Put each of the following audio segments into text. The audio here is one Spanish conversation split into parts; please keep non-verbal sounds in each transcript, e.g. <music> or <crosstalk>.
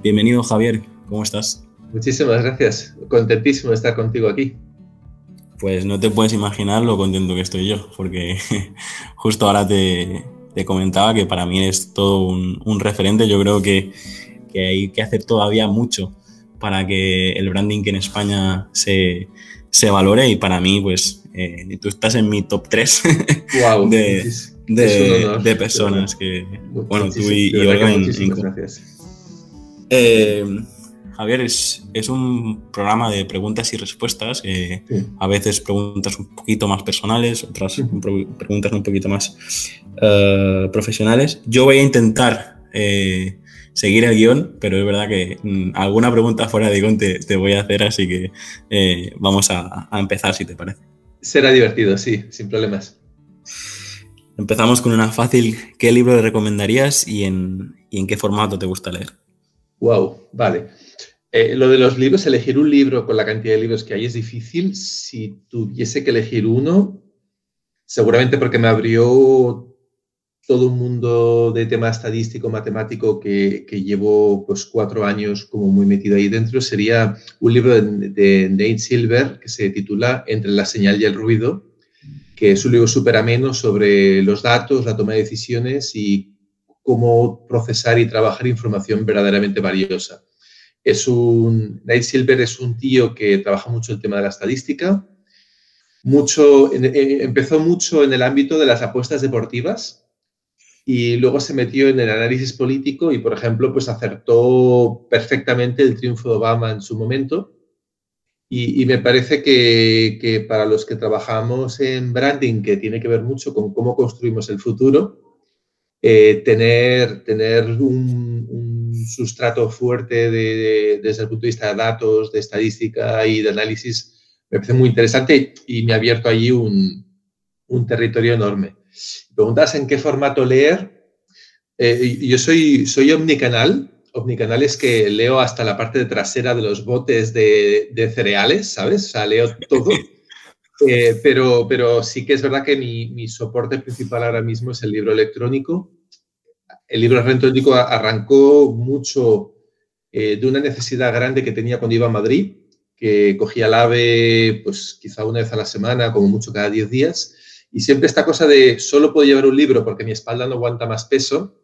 Bienvenido Javier, ¿cómo estás? Muchísimas gracias, contentísimo de estar contigo aquí. Pues no te puedes imaginar lo contento que estoy yo, porque <laughs> justo ahora te, comentaba que para mí es todo un, referente. Yo creo que, hay que hacer todavía mucho para que el branding en España se, valore y para mí, pues, eh, tú estás en mi top 3 <laughs> de, personas que, bueno, tú y, Olga en, gracias. Eh, Javier, es, es, un programa de preguntas y respuestas, a veces preguntas un poquito más personales, otras preguntas un poquito más eh, profesionales. Yo voy a intentar eh, seguir el guion, pero es verdad que mm, alguna pregunta fuera de guion te, voy a hacer, así que eh, vamos a, empezar si te parece. Será divertido, sí, sin problemas. Empezamos con una fácil. ¿Qué libro recomendarías y en, y en qué formato te gusta leer? Wow, vale. Eh, lo de los libros, elegir un libro con la cantidad de libros que hay es difícil. Si tuviese que elegir uno, seguramente porque me abrió todo un mundo de tema estadístico, matemático que, llevo pues cuatro años como muy metido ahí dentro, sería un libro de, de Nate Silver que se titula Entre la señal y el ruido, que es un libro súper ameno sobre los datos, la toma de decisiones y cómo procesar y trabajar información verdaderamente valiosa. Es un, Nate Silver es un tío que trabaja mucho el tema de la estadística. Mucho, eh, empezó mucho en el ámbito de las apuestas deportivas y luego se metió en el análisis político y, por ejemplo, pues acertó perfectamente el triunfo de Obama en su momento. Y, me parece que, que, para los que trabajamos en branding, que tiene que ver mucho con cómo construimos el futuro, eh, tener, tener un, sustrato fuerte desde el punto de vista de datos, de estadística y de análisis me parece muy interesante y me ha abierto allí un, un territorio enorme. Preguntas en qué formato leer. Eh, yo soy, soy omnicanal. Omnicanal es que leo hasta la parte trasera de los botes de, de cereales, ¿sabes? O sea, leo todo. <laughs> Eh, pero, pero sí que es verdad que mi, mi, soporte principal ahora mismo es el libro electrónico. El libro electrónico arrancó mucho eh, de una necesidad grande que tenía cuando iba a Madrid, que cogía el AVE pues quizá una vez a la semana, como mucho cada 10 días, y siempre esta cosa de solo puedo llevar un libro porque mi espalda no aguanta más peso.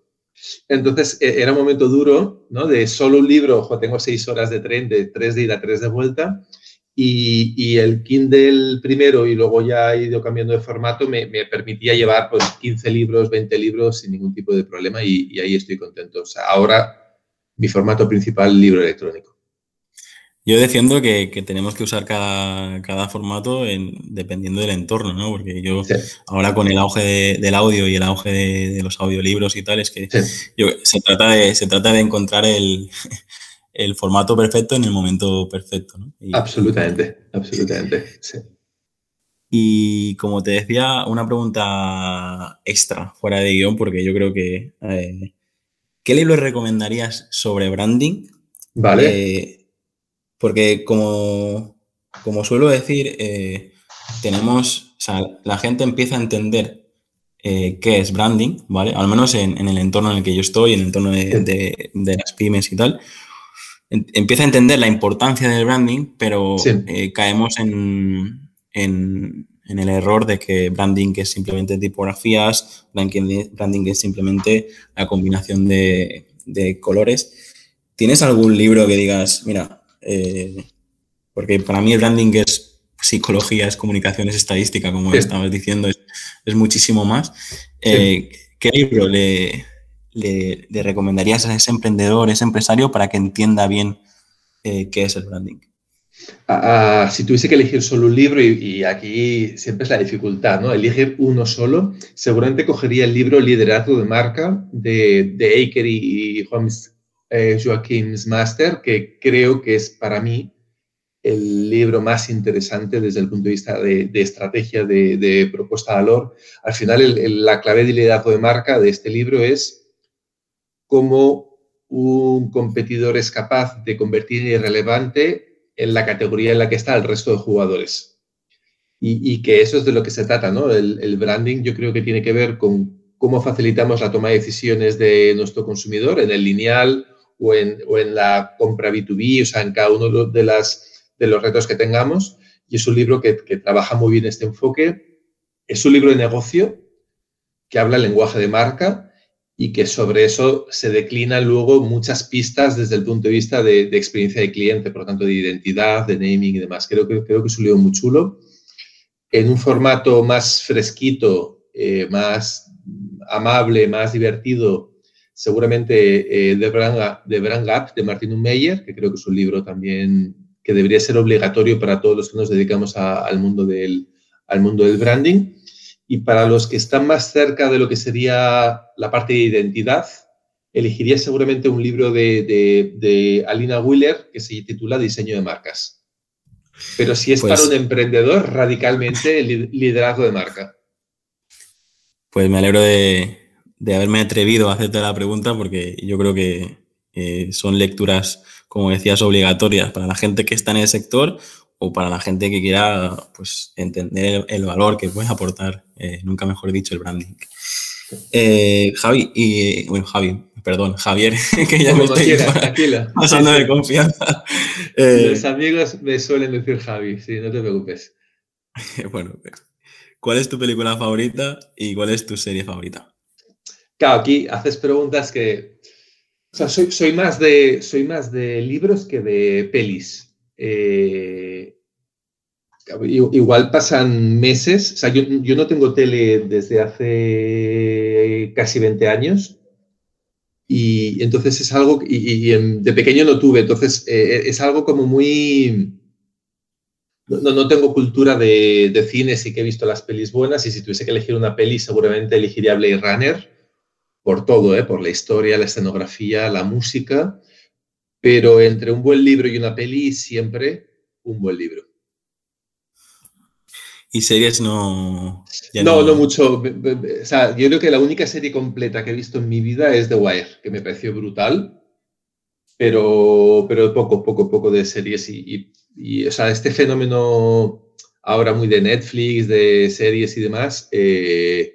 Entonces e, era un momento duro, ¿no? De solo un libro, ojo, tengo seis horas de tren, de tres de ida, tres de vuelta, y, el Kindle primero y luego ya he ido cambiando de formato me, permitía llevar pues 15 libros, 20 libros sin ningún tipo de problema y, ahí estoy contento. O sea, ahora mi formato principal, libro electrónico. Yo defiendo que, tenemos que usar cada, formato en, dependiendo del entorno, ¿no? Porque yo ahora con el auge del audio y el auge de, los audiolibros y tal, es que se, trata de, se trata de encontrar el, el formato perfecto en el momento perfecto. ¿no? absolutamente, absolutamente, sí. Y como te decía, una pregunta extra, fuera de guion, porque yo creo que... Eh, ¿Qué libro recomendarías sobre branding? Vale. Eh, porque como, como, suelo decir, eh, tenemos, o sea, la gente empieza a entender qué es branding, ¿vale? Al menos en, el entorno en el que yo estoy, en el entorno de, de las pymes y tal empieza a entender la importancia del branding, pero eh, caemos en, el error de que branding es simplemente tipografías, branding, es simplemente la combinación de, colores. ¿Tienes algún libro que digas, mira, eh, porque para mí el branding es psicología, es comunicación, es estadística, como estabas diciendo, es, muchísimo más. Eh, ¿Qué libro le, le, recomendarías a ese emprendedor, ese empresario, para que entienda bien eh, qué es el branding? Ah, ah, si tuviese que elegir solo un libro, y, aquí siempre es la dificultad, ¿no? Elegir uno solo, seguramente cogería el libro Liderazgo de Marca de, de Aker y, eh, Joaquim's Master, que creo que es para mí el libro más interesante desde el punto de vista de, estrategia de, propuesta de valor. Al final, la clave de liderazgo de marca de este libro es cómo un competidor es capaz de convertir irrelevante en la categoría en la que está el resto de jugadores. Y, que eso es de lo que se trata, ¿no? El, branding yo creo que tiene que ver con cómo facilitamos la toma de decisiones de nuestro consumidor en el lineal o en, o en la compra B2B, o sea, en cada uno de las de los retos que tengamos. Y es un libro que, trabaja muy bien este enfoque. Es un libro de negocio que habla el lenguaje de marca y que sobre eso se declinan luego muchas pistas desde el punto de vista de, experiencia de cliente, por lo tanto, de identidad, de naming y demás. Creo que, creo que es un libro muy chulo. En un formato más fresquito, eh, más amable, más divertido, seguramente eh, The, Brand, Gap de Martin Meyer, que creo que es un libro también que debería ser obligatorio para todos los que nos dedicamos al, mundo del, al mundo del branding. Y para los que están más cerca de lo que sería la parte de identidad, elegiría seguramente un libro de, Alina Wheeler que se titula Diseño de marcas. Pero si es para pues un emprendedor, radicalmente el liderazgo de marca. Pues me alegro de, haberme atrevido a hacerte la pregunta porque yo creo que eh, son lecturas como decías, obligatorias para la gente que está en el sector o para la gente que quiera pues, entender el, valor que puede aportar, eh, nunca mejor dicho, el branding. Eh, Javi, y, bueno, Javi, perdón, Javier, <laughs> que ya me estoy <laughs> pasando de confianza. Eh, Los amigos me suelen decir Javi, sí, no te preocupes. <laughs> bueno, ¿cuál es tu película favorita y cuál es tu serie favorita? Claro, aquí haces preguntas que o sea, soy, más de, soy más de libros que de pelis. Eh, igual pasan meses, o sea, yo, no tengo tele desde hace casi 20 años y entonces es algo, y, de pequeño no tuve, entonces eh, es algo como muy... No, no tengo cultura de, de, cine, sí que he visto las pelis buenas y si tuviese que elegir una peli seguramente elegiría Blade Runner por todo, ¿eh? por la historia, la escenografía, la música, pero entre un buen libro y una peli, siempre un buen libro. ¿Y series no, no, no? mucho. O sea, yo creo que la única serie completa que he visto en mi vida es The Wire, que me pareció brutal, pero, pero poco, poco, poco de series. Y, y, o sea, este fenómeno ahora muy de Netflix, de series y demás, eh,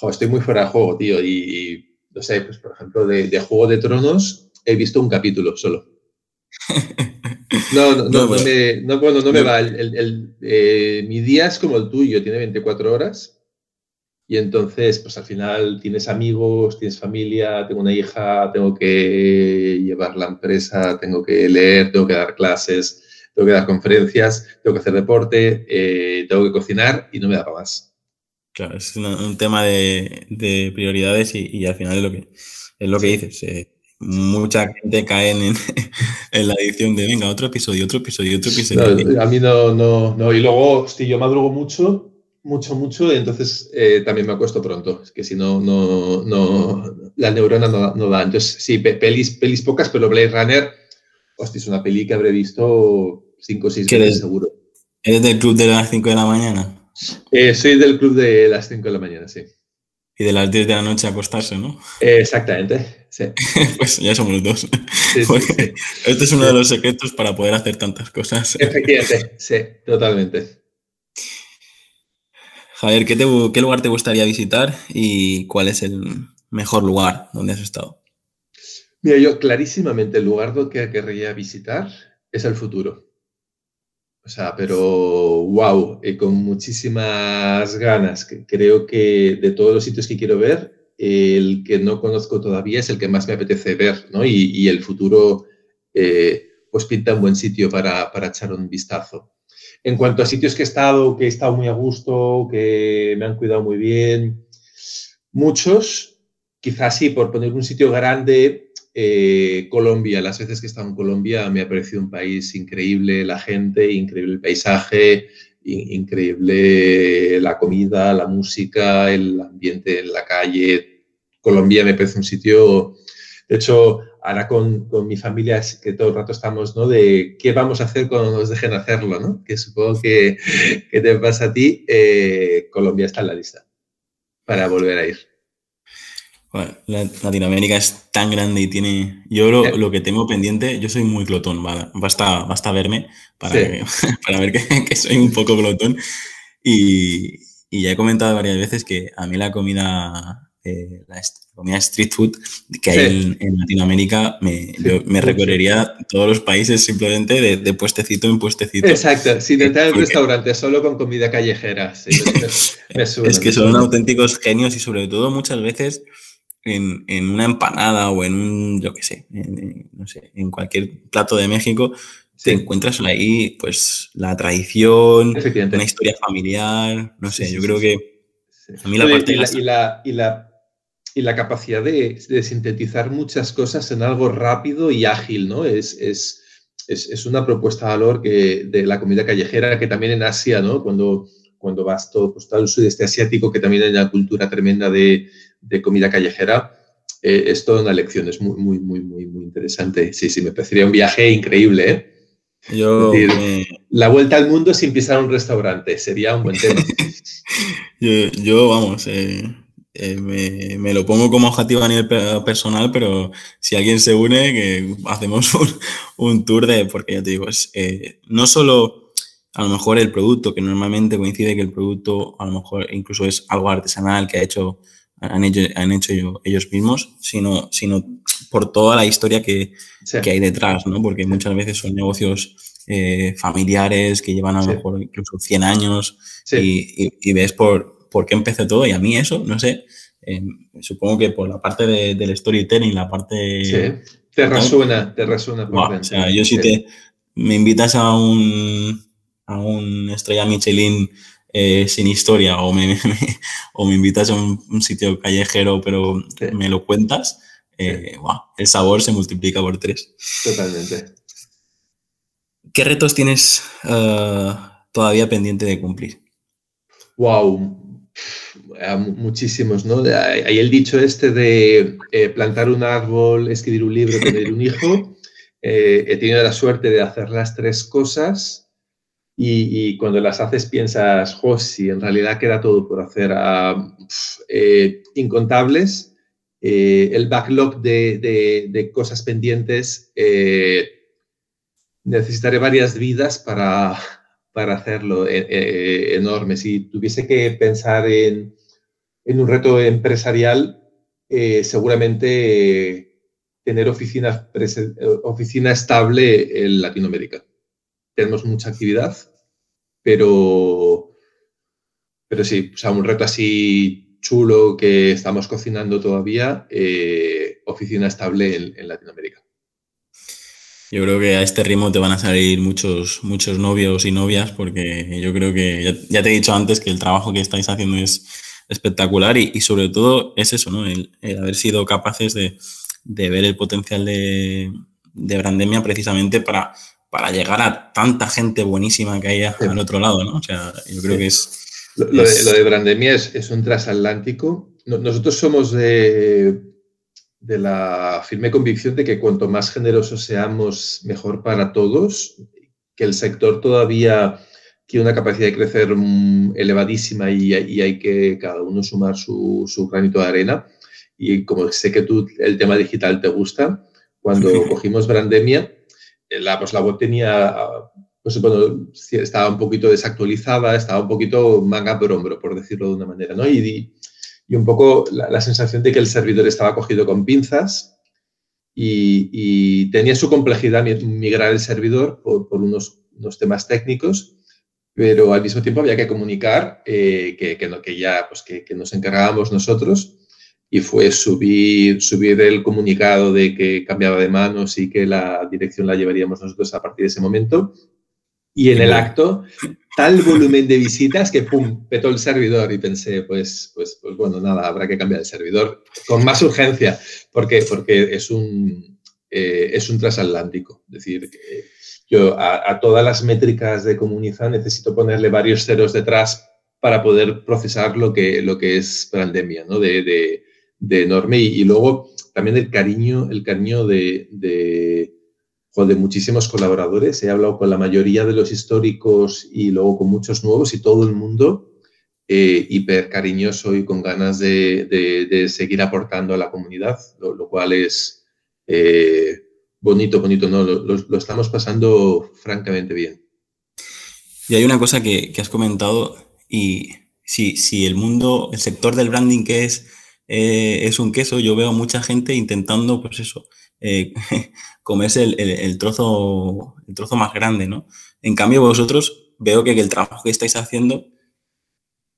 estoy muy fuera de juego, tío. Y, no sé, pues por ejemplo, de, Juego de Tronos he visto un capítulo solo. <laughs> No, no, no, me, no, bueno, no me va. El, eh, mi día es como el tuyo, tiene 24 horas. Y entonces, pues al final tienes amigos, tienes familia, tengo una hija, tengo que llevar la empresa, tengo que leer, tengo que dar clases, tengo que dar conferencias, tengo que hacer deporte, eh, tengo que cocinar y no me da para más. Claro, es un, tema de, prioridades y, al final es lo que, es lo que dices. Eh, mucha gente cae en, en, <laughs> la edición de, venga, otro episodio, otro episodio, otro episodio. a mí no, no, no. Y luego, si yo madrugo mucho, mucho, mucho, entonces eh, también me acuesto pronto. Es que si no, no, no, la neurona no, no da. Entonces, sí, pelis, pelis pocas, pero Blade Runner, hostia, es una peli que habré visto cinco o seis veces seguro. ¿Eres del club de las 5 de la mañana? Eh, soy del club de las 5 de la mañana, sí. Y de las 10 de la noche a acostarse, ¿no? exactamente, sí. <laughs> pues ya somos dos. <laughs> este es uno de los secretos para poder hacer tantas cosas. Efectivamente, sí, totalmente. Javier, ¿qué, ¿qué lugar te gustaría visitar y cuál es el mejor lugar donde has estado? Mira, yo clarísimamente el lugar que querría visitar es el futuro. O sea, pero wow, y con muchísimas ganas. Creo que de todos los sitios que quiero ver, el que no conozco todavía es el que más me apetece ver, ¿no? Y, el futuro, eh, pues pinta un buen sitio para, para, echar un vistazo. En cuanto a sitios que he estado, que he estado muy a gusto, que me han cuidado muy bien, muchos, quizás sí, por poner un sitio grande, eh, Colombia, las veces que he estado en Colombia me ha parecido un país increíble, la gente, increíble el paisaje, increíble la comida, la música, el ambiente en la calle. Colombia me parece un sitio, de hecho, ahora con, con, mi familia es que todo el rato estamos, ¿no? De qué vamos a hacer cuando nos dejen hacerlo, ¿no? Que supongo que, que te pasa a ti. Eh, Colombia está en la lista para volver a ir. Bueno, Latinoamérica es tan grande y tiene... Yo lo, lo, que tengo pendiente, yo soy muy glotón, basta, basta verme para, <laughs> para ver que, <laughs> que, soy un poco glotón. Y, y ya he comentado varias veces que a mí la comida eh, la comida street food que hay en, Latinoamérica, me, me recorrería todos los países simplemente de, puestecito en puestecito. Exacto, sin entrar en restaurante, solo con comida callejera. <laughs> es que son auténticos genios y sobre todo muchas veces en, en una empanada o en un, yo qué sé, en, no sé, en cualquier plato de México, te encuentras ahí pues la tradición, una historia familiar, no sé, yo creo que a mí la parte y la, y la y la capacidad de, sintetizar muchas cosas en algo rápido y ágil, ¿no? Es, es, es, una propuesta de valor que, de la comida callejera que también en Asia, ¿no? Cuando, cuando vas todo, pues, todo el sudeste asiático, que también hay una cultura tremenda de, de comida callejera, eh, es toda una lección, es muy, muy, muy, muy, muy interesante. Sí, sí, me parecería un viaje increíble, ¿eh? Yo, La vuelta al mundo sin pisar un restaurante, sería un buen tema. <laughs> yo, yo, vamos, eh, eh, me, lo pongo como objetivo a nivel personal, pero si alguien se une, que hacemos <laughs> un, tour de, porque ya te digo, es no solo a lo mejor el producto, que normalmente coincide que el producto a lo mejor incluso es algo artesanal que ha hecho, han hecho, han hecho ellos mismos, sino, sino por toda la historia que, que hay detrás, ¿no? Porque muchas veces son negocios eh, familiares que llevan a lo mejor incluso 100 años y, y ves por, por qué empecé todo. Y a mí eso, no sé, em, supongo que por la parte del storytelling, la parte... Sí, te resuena, te resuena. o sea, yo si te me invitas a un, a un estrella Michelin eh, sin historia o <laughs> me, o me invitas a un, sitio callejero pero me lo cuentas, eh, el sabor se multiplica por tres. Totalmente. ¿Qué retos tienes eh, todavía pendiente de cumplir? Wow, muchísimos, ¿no? Hay el dicho este de eh, plantar un árbol, escribir un libro, tener un hijo. <laughs> He tenido la suerte de hacer las tres cosas y, cuando las haces piensas, oh, en realidad queda todo por hacer, ah, eh, incontables. el backlog de, cosas pendientes, necesitaré varias vidas para, para hacerlo enorme. Si tuviese que pensar en en un reto empresarial, eh, seguramente tener oficina, oficina estable en Latinoamérica. Tenemos mucha actividad, pero, pero sí, o sea, un reto así chulo que estamos cocinando todavía, eh, oficina estable en, Latinoamérica. Yo creo que a este ritmo te van a salir muchos, muchos novios y novias porque yo creo que, ya te he dicho antes que el trabajo que estáis haciendo es, espectacular y, sobre todo es eso, ¿no? El, haber sido capaces de, ver el potencial de, de, Brandemia precisamente para, para llegar a tanta gente buenísima que hay al otro lado, ¿no? O sea, yo creo que es... Lo, de, Brandemia es, un transatlántico. Nosotros somos de, de la firme convicción de que cuanto más generosos seamos, mejor para todos, que el sector todavía tiene una capacidad de crecer mm, elevadísima y, hay que cada uno sumar su, granito de arena. Y como sé que tú el tema digital te gusta, cuando <laughs> cogimos Brandemia, la, pues la web tenía, pues bueno, estaba un poquito desactualizada, estaba un poquito manga por hombro, por decirlo de una manera, ¿no? Y, y un poco la, sensación de que el servidor estaba cogido con pinzas y, tenía su complejidad migrar el servidor por, por unos, unos temas técnicos pero al mismo tiempo había que comunicar eh, que, que, no, que, ya pues que, que, nos encargábamos nosotros y fue subir, subir el comunicado de que cambiaba de manos y que la dirección la llevaríamos nosotros a partir de ese momento. Y en el acto, tal volumen de visitas que pum, petó el servidor y pensé, pues, pues, pues bueno, nada, habrá que cambiar el servidor con más urgencia, porque, porque es, un, eh, es un transatlántico. Es decir, que yo a, todas las métricas de Comuniza necesito ponerle varios ceros detrás para poder procesar lo que, lo que es pandemia, ¿no? De, de, enorme. Y, luego también el cariño, el cariño de, de, de muchísimos colaboradores. He hablado con la mayoría de los históricos y luego con muchos nuevos y todo el mundo eh, hiper cariñoso y con ganas de, seguir aportando a la comunidad, lo, cual es eh, bonito, bonito, ¿no? Lo, estamos pasando francamente bien. Y hay una cosa que, has comentado y si, si, el mundo, el sector del branding que es, eh, es un queso, yo veo mucha gente intentando, pues eso, <laughs> comerse el, trozo, el trozo más grande, ¿no? En cambio, vosotros veo que el trabajo que estáis haciendo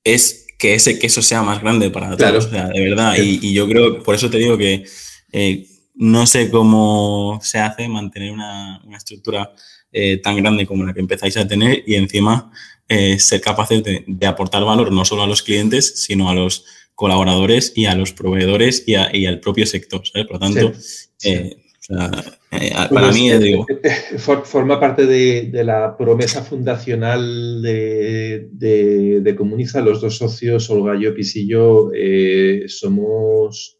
es que ese queso sea más grande para todos, o sea, de verdad. Y, yo creo, por eso te digo que eh, no sé cómo se hace mantener una, estructura eh, tan grande como la que empezáis a tener y encima eh, ser capaces de, aportar valor no solo a los clientes, sino a los colaboradores y a los proveedores y, al propio sector. ¿sabes? Por lo tanto, eh, para mí, digo. Forma parte de, la promesa fundacional de, de, Comuniza. Los dos socios, Olga Llopis y yo, eh, somos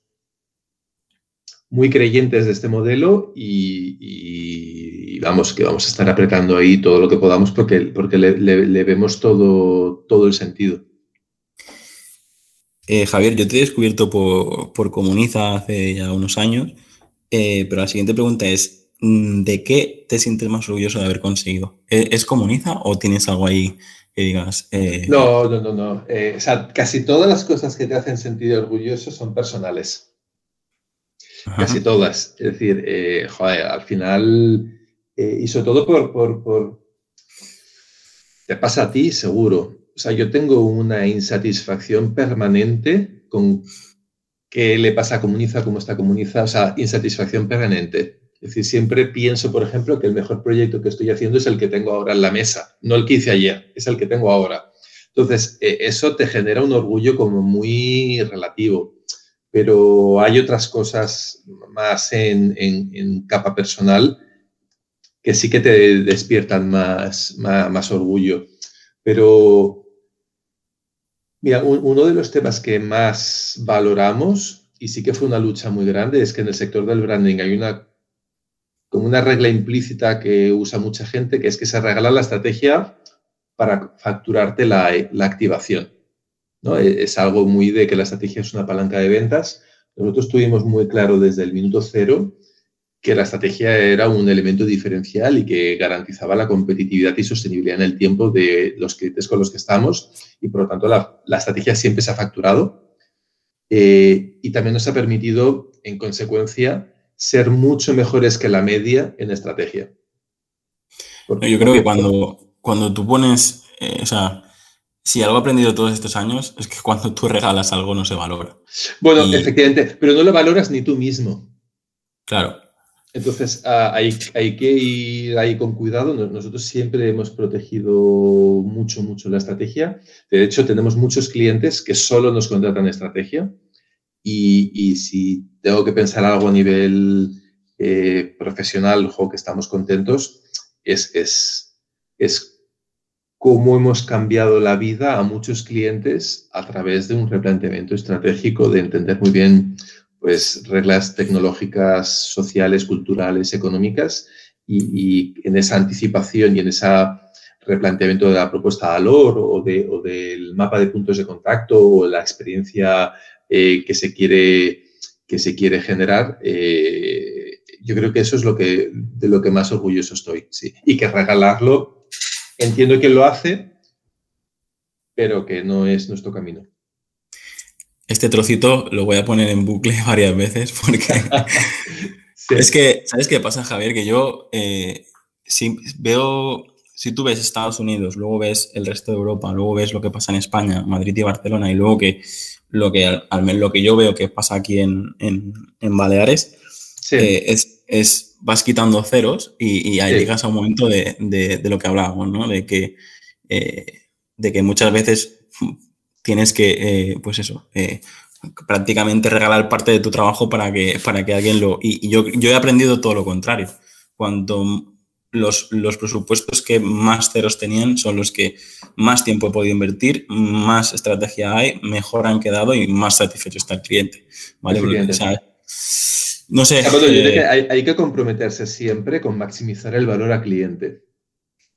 muy creyentes de este modelo y, vamos, que vamos a estar apretando ahí todo lo que podamos porque, porque le, vemos todo, todo el sentido. Eh, Javier, yo te he descubierto por, por Comuniza hace ya unos años eh, pero la siguiente pregunta es, mm, ¿de qué te sientes más orgulloso de haber conseguido? ¿E-, ¿Es, comuniza o tienes algo ahí que digas? Eh, no, no, no, no. O sea, casi todas las cosas que te hacen sentir orgulloso son personales. Casi todas. Es decir, joder, al final, y sobre todo por, por, por, Te pasa a ti, seguro. O sea, yo tengo una insatisfacción permanente con qué le pasa a Comuniza, cómo está Comuniza, o sea, insatisfacción permanente. Es decir, siempre pienso, por ejemplo, que el mejor proyecto que estoy haciendo es el que tengo ahora en la mesa, no el que hice ayer, es el que tengo ahora. Entonces, eh, eso te genera un orgullo como muy relativo, pero hay otras cosas más en, capa personal que sí que te despiertan más, más orgullo. Pero Mira, uno de los temas que más valoramos, y sí que fue una lucha muy grande, es que en el sector del branding hay una, como una regla implícita que usa mucha gente, que es que se regala la estrategia para facturarte la, activación. ¿no? E, es algo muy de que la estrategia es una palanca de ventas. Nosotros tuvimos muy claro desde el minuto cero que la estrategia era un elemento diferencial y que garantizaba la competitividad y sostenibilidad en el tiempo de los clientes con los que estamos y por lo tanto la, estrategia siempre se ha facturado eh, y también nos ha permitido en consecuencia ser mucho mejores que la media en estrategia. Yo creo que cuando, cuando tú pones, eh, o sea, si algo he aprendido todos estos años es que cuando tú regalas algo no se valora. Bueno, efectivamente, pero no lo valoras ni tú mismo. Claro. Entonces, hay, que ir ahí con cuidado. Nosotros siempre hemos protegido mucho, mucho la estrategia. De hecho, tenemos muchos clientes que solo nos contratan estrategia. Y, si tengo que pensar algo a nivel eh, profesional o que estamos contentos, es, es, es cómo hemos cambiado la vida a muchos clientes a través de un replanteamiento estratégico, de entender muy bien pues, reglas tecnológicas, sociales, culturales, económicas, y, en esa anticipación y en ese replanteamiento de la propuesta de valor o, de, del mapa de puntos de contacto o la experiencia eh, que, se quiere, que se quiere generar, eh, yo creo que eso es lo que, de lo que más orgulloso estoy. Sí. Y que regalarlo, entiendo que lo hace, pero que no es nuestro camino. Este trocito lo voy a poner en bucle <laughs> varias veces porque <laughs> es que, ¿sabes qué pasa, Javier? Que yo eh, si veo, si tú ves Estados Unidos, luego ves el resto de Europa, luego ves lo que pasa en España, Madrid y Barcelona, y luego que lo que, al, menos lo que yo veo que pasa aquí en, Baleares, eh, es, es, vas quitando ceros y, ahí llegas a un momento de, lo que hablábamos, ¿no? De que, eh, de que muchas veces tienes que, eh, pues eso, eh, prácticamente regalar parte de tu trabajo para que, para que alguien lo... Y, yo, yo, he aprendido todo lo contrario. Cuando los, los, presupuestos que más ceros tenían son los que más tiempo he podido invertir, más estrategia hay, mejor han quedado y más satisfecho está el cliente. ¿vale? No sé. Eh, hay, que comprometerse siempre con maximizar el valor al cliente.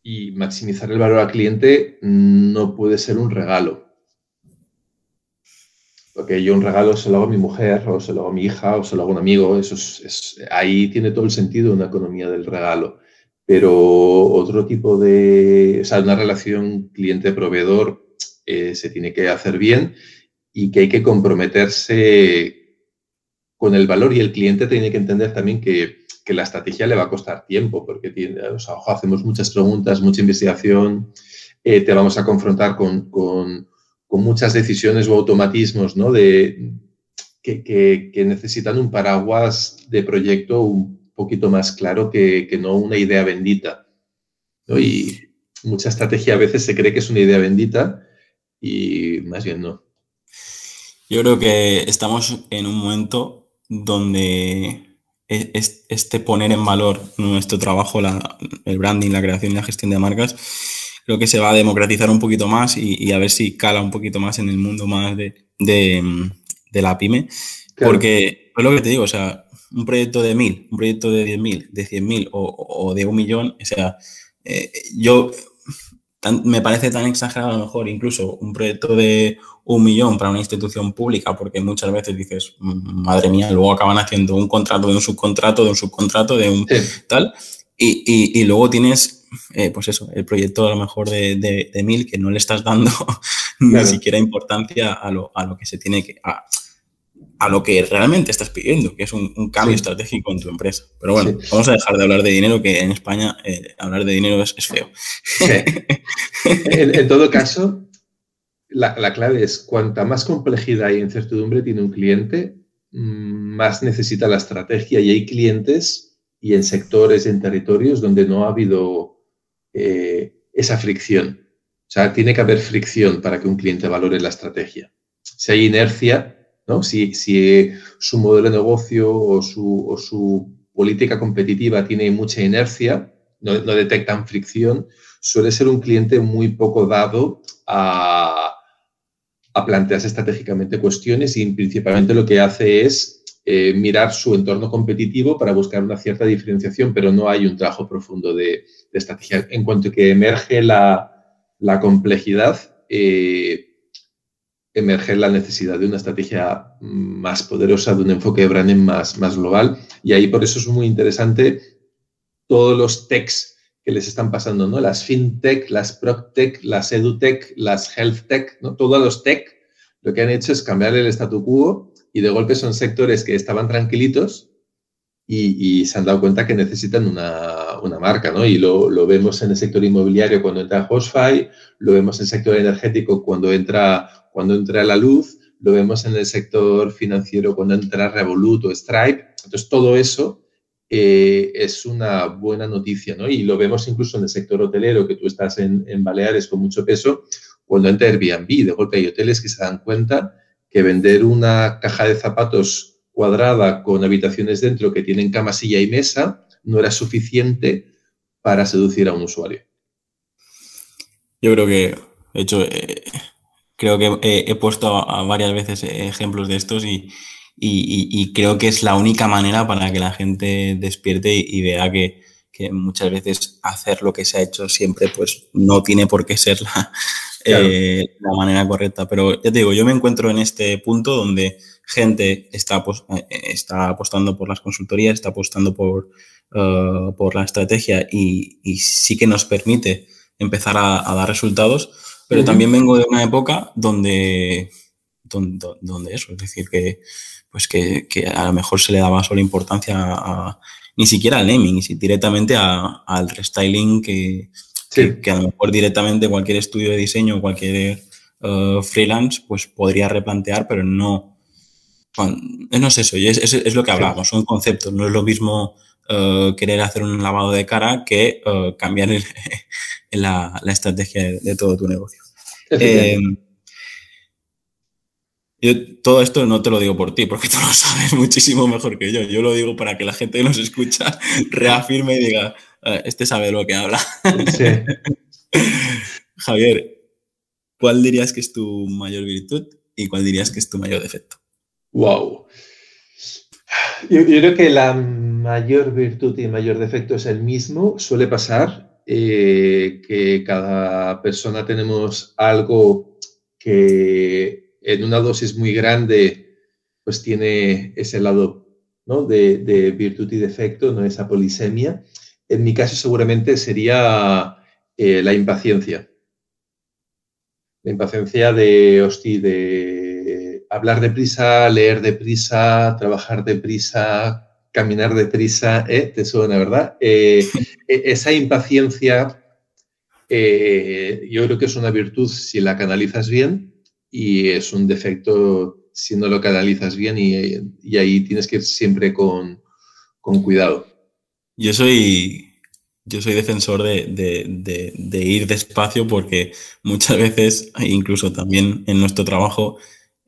Y maximizar el valor al cliente no puede ser un regalo. Porque yo un regalo se lo hago a mi mujer, o se lo hago a mi hija, o se lo hago a un amigo. Eso es, ahí tiene todo el sentido una economía del regalo. Pero otro tipo de, o sea, una relación cliente-proveedor eh, se tiene que hacer bien y que hay que comprometerse con el valor y el cliente tiene que entender también que, la estrategia le va a costar tiempo porque tiene, o sea, hacemos muchas preguntas, mucha investigación, eh, te vamos a confrontar con, con, con, muchas decisiones o automatismos ¿no? de, que, que, necesitan un paraguas de proyecto un poquito más claro que, que no una idea bendita. Y mucha estrategia a veces se cree que es una idea bendita y más bien no. Yo creo que estamos en un momento donde este poner en valor nuestro trabajo, el branding, la creación y la gestión de marcas, creo que se va a democratizar un poquito más y, a ver si cala un poquito más en el mundo más de, la pyme. Porque es lo que te digo, o sea, un proyecto de mil, un proyecto de diez mil, de cien mil o, de un millón, o sea, eh, yo me parece tan exagerado a lo mejor incluso un proyecto de un millón para una institución pública, porque muchas veces dices, mm, madre mía, luego acaban haciendo un contrato de un subcontrato, de un subcontrato, de un tal, y, luego tienes, eh, pues eso, el proyecto a lo mejor de, mil que no le estás dando <laughs> ni siquiera importancia a lo, a lo que se tiene que a lo que realmente estás pidiendo, que es un, cambio estratégico en tu empresa. Pero bueno, vamos a dejar de hablar de dinero, que en España eh, hablar de dinero es, feo. En, todo caso, la, clave es cuanta más complejidad y incertidumbre tiene un cliente, mm, más necesita la estrategia. Y hay clientes y en sectores, en territorios donde no ha habido eh, esa fricción. O sea, tiene que haber fricción para que un cliente valore la estrategia. Si hay inercia, si, su modelo de negocio o su, política competitiva tiene mucha inercia, no, detectan fricción, suele ser un cliente muy poco dado a, plantearse estratégicamente cuestiones y principalmente lo que hace es eh, mirar su entorno competitivo para buscar una cierta diferenciación, pero no hay un trabajo profundo de, En cuanto que emerge la, complejidad, eh, emerge la necesidad de una estrategia más poderosa, de un enfoque de branding más, más global. Y ahí por eso es muy interesante todos los techs que les están pasando, ¿no? Las fintech, las proctech, las edutech, las healthtech, ¿no? Todos los tech lo que han hecho es cambiar el statu quo y de golpe son sectores que estaban tranquilitos y, se han dado cuenta que necesitan una, una marca, ¿no? Y lo, lo, vemos en el sector inmobiliario cuando entra Hostfy, lo vemos en el sector energético cuando entra cuando entra la luz, lo vemos en el sector financiero cuando entra Revolut o Stripe. Entonces, todo eso eh, es una buena noticia, ¿no? Y lo vemos incluso en el sector hotelero, que tú estás en, Baleares con mucho peso, cuando entra Airbnb, de golpe hay hoteles que se dan cuenta que vender una caja de zapatos cuadrada con habitaciones dentro que tienen cama, silla y mesa no era suficiente para seducir a un usuario. Yo creo que, de hecho, eh, Creo que he, puesto varias veces ejemplos de estos y, creo que es la única manera para que la gente despierte y, vea que, muchas veces hacer lo que se ha hecho siempre pues no tiene por qué ser la, eh, la manera correcta. Pero ya te digo, yo me encuentro en este punto donde gente está, eh, está apostando por las consultorías, está apostando por, uh, por la estrategia y, sí que nos permite empezar a dar resultados. Pero también vengo de una época donde, donde, eso, es decir, que, pues que, a lo mejor se le daba solo importancia a, ni siquiera al naming, directamente al restyling que, que, a lo mejor directamente cualquier estudio de diseño, cualquier uh, freelance, pues podría replantear, pero no, no es eso, es, es, lo que hablamos, son conceptos, no es lo mismo uh, querer hacer un lavado de cara que uh, cambiar el, <laughs> la, la estrategia de, todo tu negocio. Eh, yo todo esto no te lo digo por ti, porque tú lo <laughs> sabes muchísimo mejor que yo. Yo lo digo para que la gente que nos escucha <laughs> reafirme y diga, este sabe de lo que habla. <laughs> Javier, ¿cuál dirías que es tu mayor virtud y cuál dirías que es tu mayor defecto? Wow. Yo, creo que la mayor virtud y mayor defecto es el mismo. Suele pasar eh, que cada persona tenemos algo que en una dosis muy grande pues tiene ese lado ¿no? de, virtud y defecto, no esa polisemia. En mi caso seguramente sería eh, la impaciencia. La impaciencia de, hosti, de hablar deprisa, leer deprisa, trabajar deprisa, caminar deprisa, ¿eh? Te suena, ¿verdad? Eh, e, esa impaciencia yo creo que es una virtud si la canalizas bien y es un defecto si no lo canalizas bien y, ahí tienes que ir siempre con, cuidado. Yo soy, yo soy defensor de, ir despacio porque muchas veces, incluso también en nuestro trabajo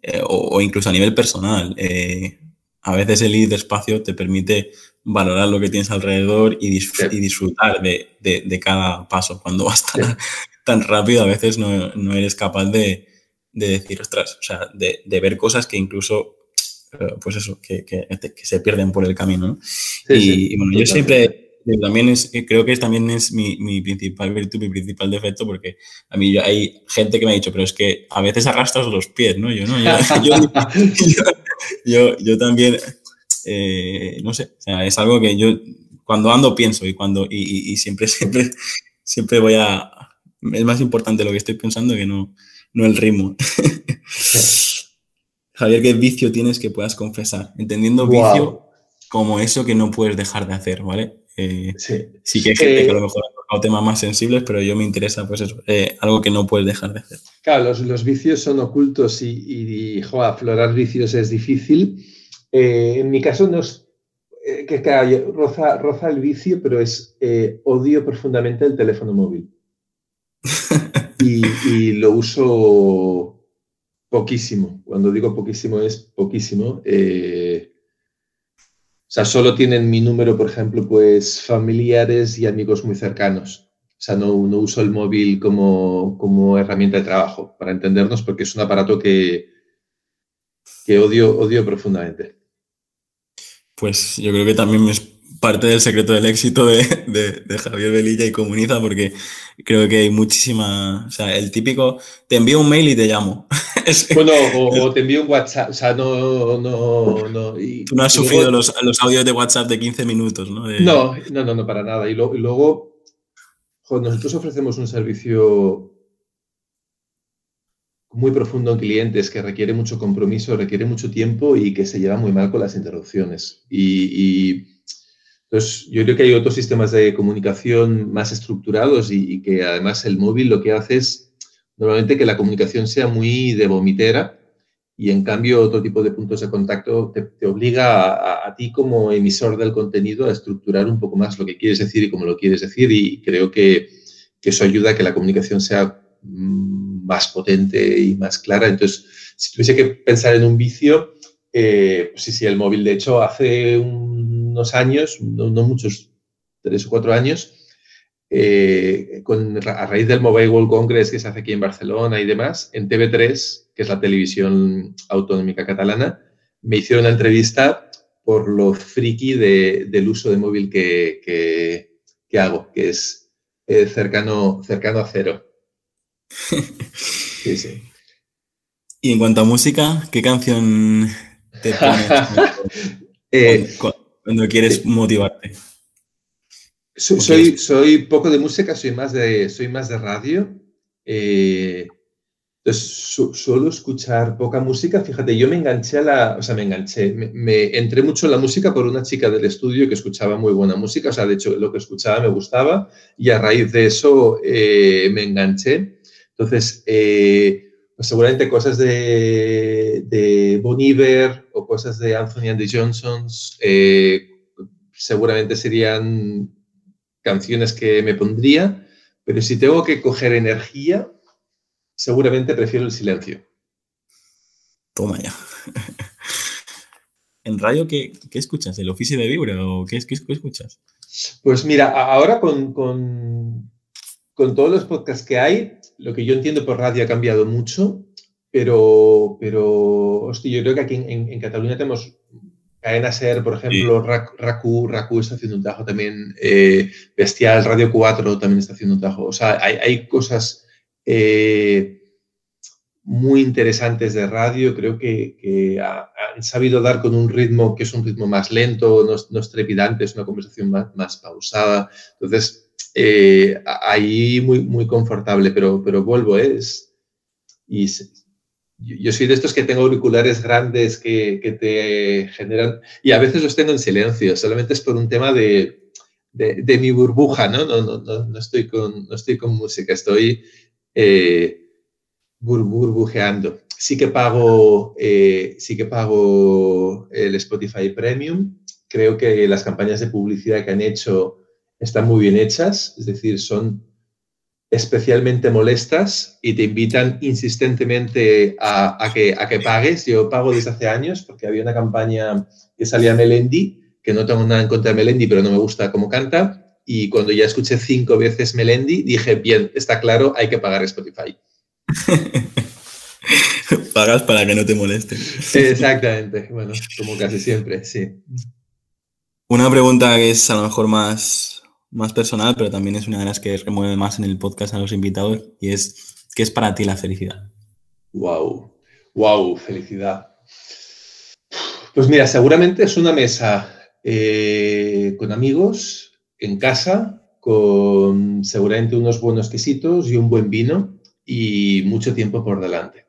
eh, o, incluso a nivel personal, eh, a veces el ir despacio te permite valorar lo que tienes alrededor y, disfrutar de, cada paso. Cuando vas tan, <laughs> rápido, a veces no eres capaz de, de decir, ostras, o sea, de, ver cosas que incluso, pues eso, que, se pierden por el camino, ¿no? y, bueno, yo siempre, también es, creo que también es mi, principal virtud, mi principal defecto, porque a mí hay gente que me ha dicho, pero es que a veces arrastras los pies, ¿no? Yo no, <laughs> yo, yo, también, eh, no sé, o sea, es algo que yo cuando ando pienso y cuando, y, y siempre, <laughs> siempre, siempre voy a, es más importante lo que estoy pensando que no, no el ritmo. Javier, ¿qué vicio tienes que puedas confesar? Entendiendo vicio como eso que no puedes dejar de hacer, ¿vale? Eh, sí. que hay gente que a lo eh, mejor ha tocado temas más sensibles, pero yo me interesa, pues eso, eh, algo que no puedes dejar de hacer. Claro, los, vicios son ocultos y, y aflorar vicios es difícil. en mi caso no es que roza, roza, el vicio, pero es odio profundamente el teléfono móvil. <laughs> y, lo uso poquísimo. Cuando digo poquísimo es poquísimo. Eh, o sea, solo tienen mi número, por ejemplo, pues familiares y amigos muy cercanos. O sea, no, no uso el móvil como, como, herramienta de trabajo, para entendernos, porque es un aparato que, que odio, odio profundamente. Pues yo creo que también es parte del secreto del éxito de, de, Javier Velilla y Comuniza, porque creo que hay muchísima. O sea, el típico te envío un mail y te llamo. <laughs> bueno, o, te envío un WhatsApp. O sea, no. no, no Tú no has sufrido los, los, audios de WhatsApp de 15 minutos, ¿no? No, no, no, para nada. Y, luego, nosotros ofrecemos un servicio muy profundo en clientes que requiere mucho compromiso, requiere mucho tiempo y que se lleva muy mal con las interrupciones. y entonces, yo creo que hay otros sistemas de comunicación más estructurados y, que además el móvil lo que hace es normalmente que la comunicación sea muy de vomitera y en cambio otro tipo de puntos de contacto te, obliga a, ti como emisor del contenido a estructurar un poco más lo que quieres decir y cómo lo quieres decir y creo que, que eso ayuda a que la comunicación sea mm, más potente y más clara. Entonces, si tuviese que pensar en un vicio, eh, pues sí, sí, el móvil, de hecho, hace unos años, no, muchos, tres o cuatro años, eh, con, a raíz del Mobile World Congress que se hace aquí en Barcelona y demás, en TV3, que es la televisión autonómica catalana, me hicieron una entrevista por lo friki del uso de móvil que, hago, que es eh, cercano, cercano a cero. <laughs> Sí, sí. Y en cuanto a música, ¿qué canción <laughs> Eh, cuando, quieres motivarte? Soy, soy, poco de música, soy más de, soy más de radio. Eh, entonces, suelo escuchar poca música. Fíjate, yo me enganché a la, o sea, me enganché, me, entré mucho en la música por una chica del estudio que escuchaba muy buena música. O sea, de hecho, lo que escuchaba me gustaba y a raíz de eso eh, me enganché. Entonces, pues seguramente cosas de, de Bon Iver o cosas de Anthony and the Johnsons eh, seguramente serían canciones que me pondría, pero si tengo que coger energía, seguramente prefiero el silencio. Toma ya. <laughs> ¿En radio qué, escuchas? ¿El oficio de Vibra o qué, qué, escuchas? Pues mira, ahora con, con, con todos los podcasts que hay, lo que yo entiendo por radio ha cambiado mucho, pero, pero hostia, yo creo que aquí en, Cataluña tenemos Cadena Ser, por ejemplo, Raku, Raku está haciendo un trabajo también eh, bestial, Radio 4 también está haciendo un trabajo. O sea, hay, cosas eh, muy interesantes de radio, creo que, han sabido dar con un ritmo que es un ritmo más lento, no, es trepidante, es una conversación más, pausada. Entonces, eh, ahí muy, muy confortable, pero, pero vuelvo, es... Y yo soy de estos que tengo auriculares grandes que, que, te generan, y a veces los tengo en silencio, solamente es por un tema de, de, mi burbuja, ¿no? No, no, no, no, estoy con, no estoy con música, estoy eh, burbujeando. Sí que, pago, eh, sí que pago el Spotify Premium, creo que las campañas de publicidad que han hecho están muy bien hechas, es decir, son especialmente molestas y te invitan insistentemente a, que, a que pagues. Yo pago desde hace años porque había una campaña que salía Melendi, que no tengo nada en contra de Melendi, pero no me gusta cómo canta. Y cuando ya escuché cinco veces Melendi, dije, bien, está claro, hay que pagar Spotify. <laughs> Pagas para que no te moleste. Exactamente, bueno, como casi siempre, sí. Una pregunta que es a lo mejor más, más personal, pero también es una de las que remueve más en el podcast a los invitados y es, ¿qué es para ti la felicidad? Wow, wow, felicidad. Pues mira, seguramente es una mesa eh, con amigos, en casa, con seguramente unos buenos quesitos y un buen vino y mucho tiempo por delante.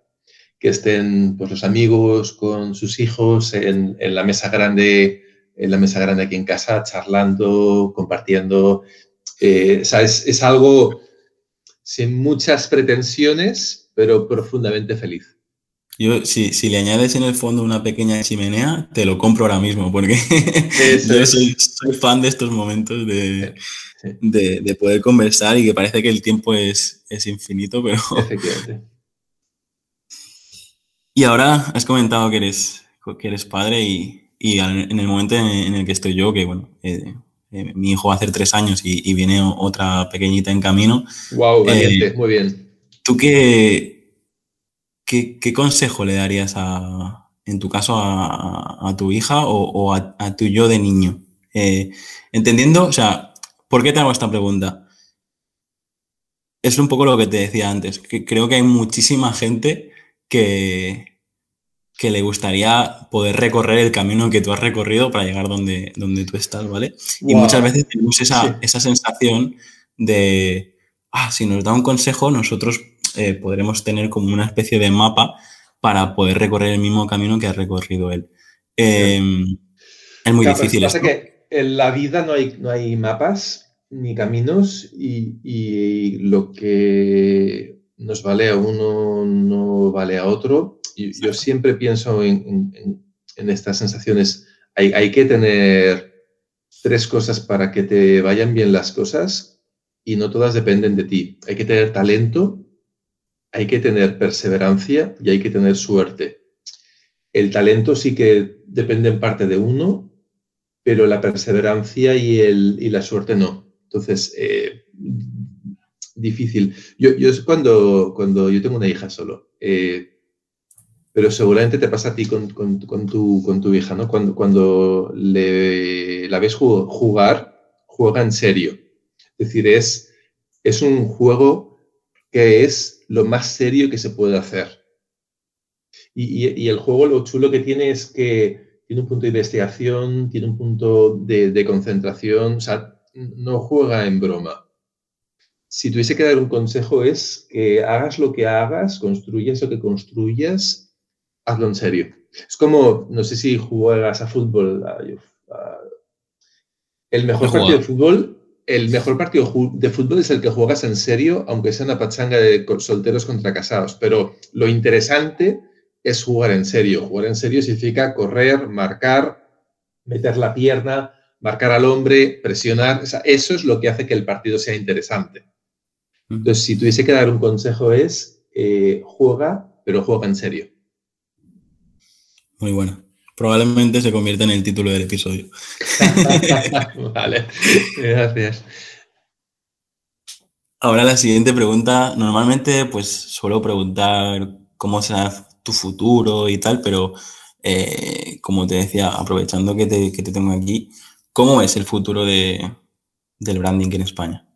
Que estén pues, los amigos con sus hijos en, en la mesa grande en la mesa grande aquí en casa, charlando, compartiendo. Eh, es, algo sin muchas pretensiones, pero profundamente feliz. Yo, si, si, le añades en el fondo una pequeña chimenea, te lo compro ahora mismo, porque <laughs> yo soy, fan de estos momentos de, de, poder conversar y que parece que el tiempo es, es infinito, pero... <laughs> Efectivamente. Y ahora has comentado que eres, que eres padre y, y en el momento en el que estoy yo, que bueno, eh, eh, mi hijo va a hacer tres años y, viene otra pequeñita en camino. ¡Wow! Eh, muy bien. ¿Tú qué, qué, consejo le darías a, en tu caso a, tu hija o, a, tu yo de niño? entendiendo, o sea, ¿por qué te hago esta pregunta? Es un poco lo que te decía antes, que creo que hay muchísima gente que, que le gustaría poder recorrer el camino que tú has recorrido para llegar donde, donde tú estás, ¿vale? Y muchas veces tenemos esa, sensación de, ah, si nos da un consejo, nosotros eh, podremos tener como una especie de mapa para poder recorrer el mismo camino que ha recorrido él. Em, es muy difícil. Pasa que en la vida no hay, no hay mapas ni caminos y, y lo que nos vale a uno no vale a otro yo, siempre pienso en, estas sensaciones. Hay, que tener tres cosas para que te vayan bien las cosas y no todas dependen de ti. Hay que tener talento, hay que tener perseverancia y hay que tener suerte. El talento sí que depende en parte de uno, pero la perseverancia y, el, y la suerte no. Entonces, eh, difícil. Yo, yo cuando, cuando yo tengo una hija solo, eh, pero seguramente te pasa a ti con, tu, con tu, hija, ¿no? Cuando, cuando le, la ves jugar, juega en serio. Es decir, es, es un juego que es lo más serio que se puede hacer. Y, el juego lo chulo que tiene es que tiene un punto de investigación, tiene un punto de, de concentración, o sea, no juega en broma. Si tuviese que dar un consejo es que hagas lo que hagas, construyas lo que construyas, hazlo en serio. Es como, no sé si juegas a fútbol. el mejor partido de fútbol, el mejor partido de fútbol es el que juegas en serio, aunque sea una pachanga de solteros contra casados. Pero lo interesante es jugar en serio. Jugar en serio significa correr, marcar, meter la pierna, marcar al hombre, presionar. eso es lo que hace que el partido sea interesante. Entonces, si tuviese que dar un consejo es, eh, juega, pero juega en serio. Muy buena. Probablemente se convierta en el título del episodio. <laughs> vale, gracias. Ahora la siguiente pregunta. Normalmente, pues suelo preguntar cómo será tu futuro y tal, pero eh, como te decía, aprovechando que te, tengo aquí, ¿cómo es el futuro de, del branding en España?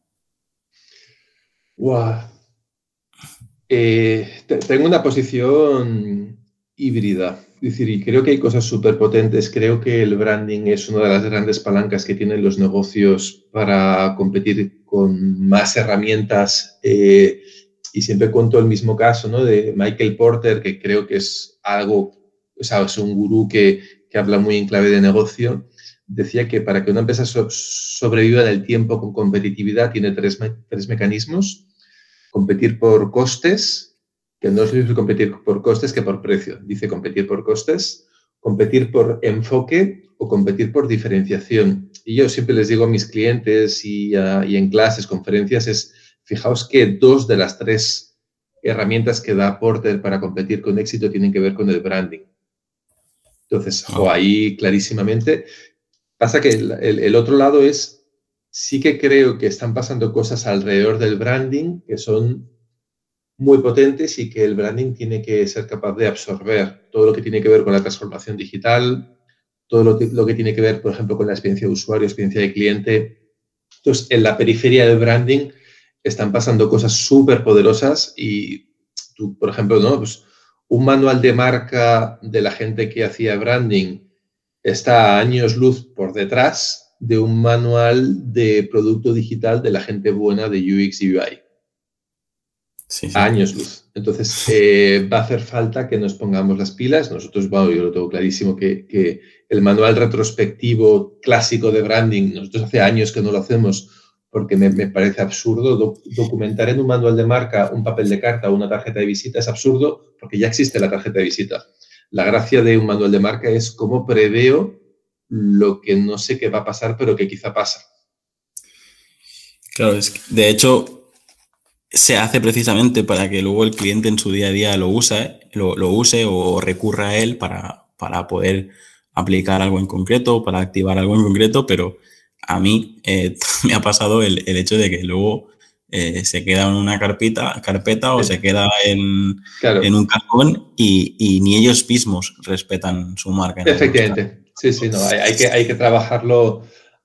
Eh, tengo una posición híbrida. Decir, y creo que hay cosas súper potentes. Creo que el branding es una de las grandes palancas que tienen los negocios para competir con más herramientas. Eh, y siempre cuento el mismo caso ¿no? de Michael Porter, que creo que es algo, o sea, es un gurú que, que habla muy en clave de negocio. Decía que para que una empresa sobreviva en el tiempo con competitividad tiene tres, tres mecanismos. Competir por costes, que no es lo mismo competir por costes que por precio. Dice competir por costes, competir por enfoque o competir por diferenciación. Y yo siempre les digo a mis clientes y, y en clases, conferencias, es Fijaos que dos de las tres herramientas que da Porter para competir con éxito tienen que ver con el branding. Entonces, ah. ahí clarísimamente. Pasa que el, otro lado es, sí que creo que están pasando cosas alrededor del branding que son muy potentes y que el branding tiene que ser capaz de absorber todo lo que tiene que ver con la transformación digital, todo lo que, tiene que ver, por ejemplo, con la experiencia de usuario, experiencia de cliente. Entonces, en la periferia del branding están pasando cosas súper poderosas y tú, por ejemplo, ¿no? Pues un manual de marca de la gente que hacía branding está a años luz por detrás de un manual de producto digital de la gente buena de UX y UI. Sí, años luz. Entonces, eh, va a hacer falta que nos pongamos las pilas. Nosotros, bueno, yo lo tengo clarísimo que, que el manual retrospectivo clásico de branding, nosotros hace años que no lo hacemos, porque me, parece absurdo documentar en un manual de marca un papel de carta o una tarjeta de visita. Es absurdo porque ya existe la tarjeta de visita. La gracia de un manual de marca es cómo preveo lo que no sé qué va a pasar, pero que quizá pasa. Claro, es que, de hecho, se hace precisamente para que luego el cliente en su día a día lo use, lo, use o recurra a él para, para poder aplicar algo en concreto, para activar algo en concreto, pero a mí eh, <laughs> me ha pasado el, hecho de que luego eh, se queda en una carpeta, carpeta o se queda en, en un cajón y, ni ellos mismos respetan su marca. Efectivamente, sí, sí, no, hay, que, hay que trabajarlo,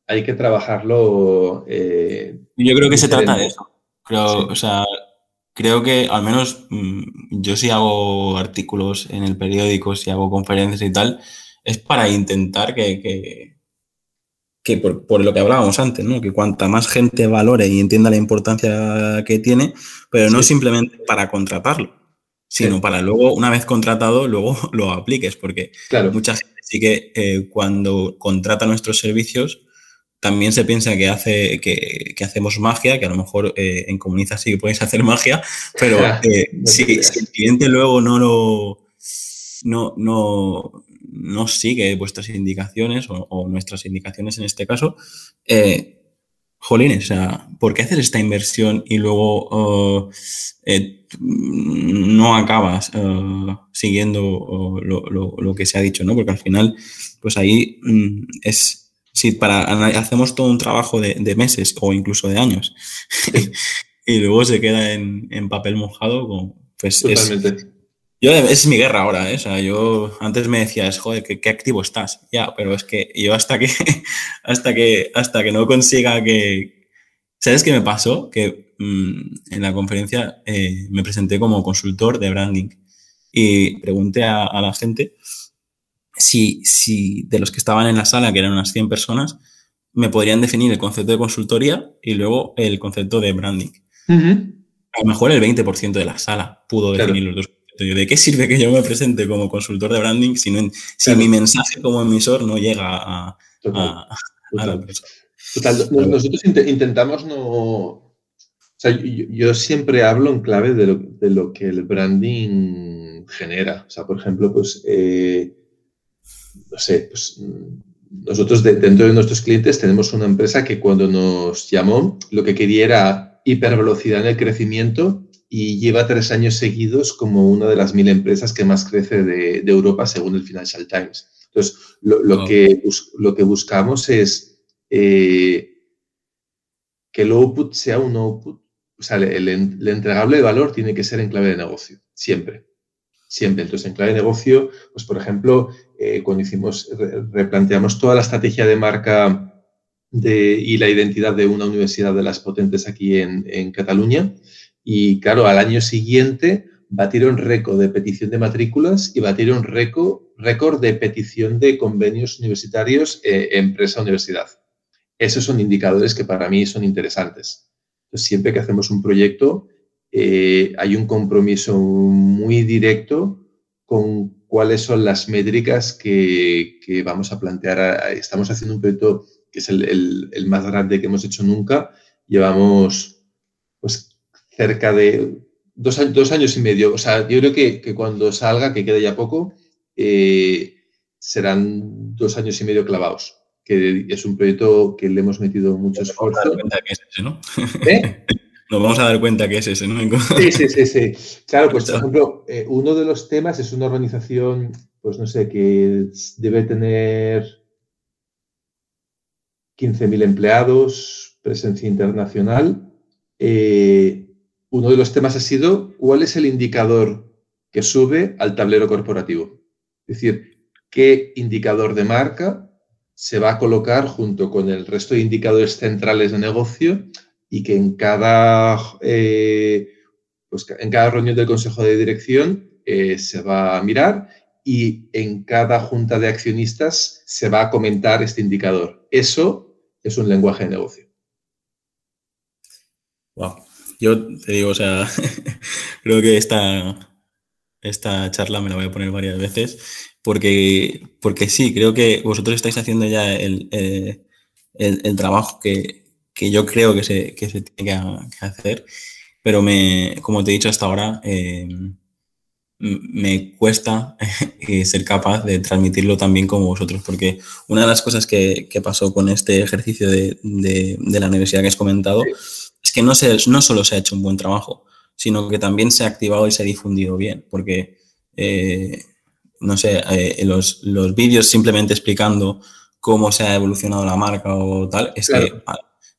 hay que trabajarlo. Eh, yo creo que se trata de eso. Creo, o sea, creo que al menos mm, yo si hago artículos en el periódico, si hago conferencias y tal, es para intentar que que por, lo que hablábamos antes, ¿no? que cuanta más gente valore y entienda la importancia que tiene, pero no simplemente para contratarlo, sino para luego, una vez contratado, luego <laughs> lo apliques, porque mucha gente sí que eh, cuando contrata nuestros servicios también se piensa que, hace, que, hacemos magia, que a lo mejor eh, en Comuniza sí que podéis hacer magia, pero <laughs> eh, si, el cliente luego no lo... No, no, no sigue vuestras indicaciones o, nuestras indicaciones en este caso, eh, jolines, o sea, ¿por qué haces esta inversión y luego uh, eh, no acabas uh, siguiendo uh, lo, que se ha dicho, ¿no? Porque al final, pues ahí mm, es, si para, hacemos todo un trabajo de, meses o incluso de años <laughs> y luego se queda en, papel mojado, pues Totalmente. Yo, es mi guerra ahora, ¿eh? O sea, yo antes me decías, joder, qué, activo estás. Ya, pero es que yo hasta que, <laughs> hasta que, hasta que no consiga que... ¿Sabes qué me pasó? Que mm, en la conferencia eh, me presenté como consultor de branding y pregunté a, la gente si, si de los que estaban en la sala, que eran unas 100 personas, me podrían definir el concepto de consultoría y luego el concepto de branding. A lo mejor el 20% de la sala pudo definir los dos ¿De qué sirve que yo me presente como consultor de branding si, si mi mensaje como emisor no llega a, la persona? nosotros intentamos no... O sea, yo, siempre hablo en clave de lo, que el branding genera. O sea, por ejemplo, pues, eh, no sé, pues nosotros dentro de nuestros clientes tenemos una empresa que cuando nos llamó lo que quería era hipervelocidad en el crecimiento y lleva tres años seguidos como una de las mil empresas que más crece de, Europa según el Financial Times. Entonces, lo, que, lo que buscamos es eh, que el output sea un output, o sea, el, entregable de valor tiene que ser en clave de negocio, siempre. Siempre. Entonces, en clave de negocio, pues por ejemplo, eh, cuando hicimos, replanteamos toda la estrategia de marca de, y la identidad de una universidad de las potentes aquí en, en Cataluña. Y claro, al año siguiente batieron récord de petición de matrículas y batieron récord, récord de petición de convenios universitarios eh, empresa-universidad. Esos son indicadores que para mí son interesantes. Siempre que hacemos un proyecto, eh, hay un compromiso muy directo con cuáles son las métricas que, vamos a plantear. Estamos haciendo un proyecto que es el, más grande que hemos hecho nunca. Llevamos pues, cerca de dos, dos, años y medio. O sea, yo creo que, cuando salga, que quede ya poco, eh, serán dos años y medio clavados. Que es un proyecto que le hemos metido mucho esfuerzo. ¿Eh? <laughs> Nos vamos a dar cuenta que es ese, ¿no? Sí, sí, sí, sí. Claro, pues por ejemplo, eh, uno de los temas es una organización, pues no sé, que debe tener 15.000 empleados, presencia internacional. Eh, uno de los temas ha sido cuál es el indicador que sube al tablero corporativo. Es decir, qué indicador de marca se va a colocar junto con el resto de indicadores centrales de negocio y que en cada, eh, pues en cada reunión del Consejo de Dirección eh, se va a mirar y en cada junta de accionistas se va a comentar este indicador. Eso es un lenguaje de negocio. Wow. Yo te digo, o sea, <laughs> creo que esta, esta charla me la voy a poner varias veces porque, porque sí, creo que vosotros estáis haciendo ya el, eh, el trabajo que, que yo creo que se, que se tiene que, hacer, pero me, como te he dicho hasta ahora, eh, me cuesta <laughs> eh, ser capaz de transmitirlo también como vosotros, porque una de las cosas que, que pasó con este ejercicio de, de, de, la universidad que has comentado es que no, se, no solo se ha hecho un buen trabajo, sino que también se ha activado y se ha difundido bien, porque, eh, no sé, los, los vídeos simplemente explicando cómo se ha evolucionado la marca o tal, es que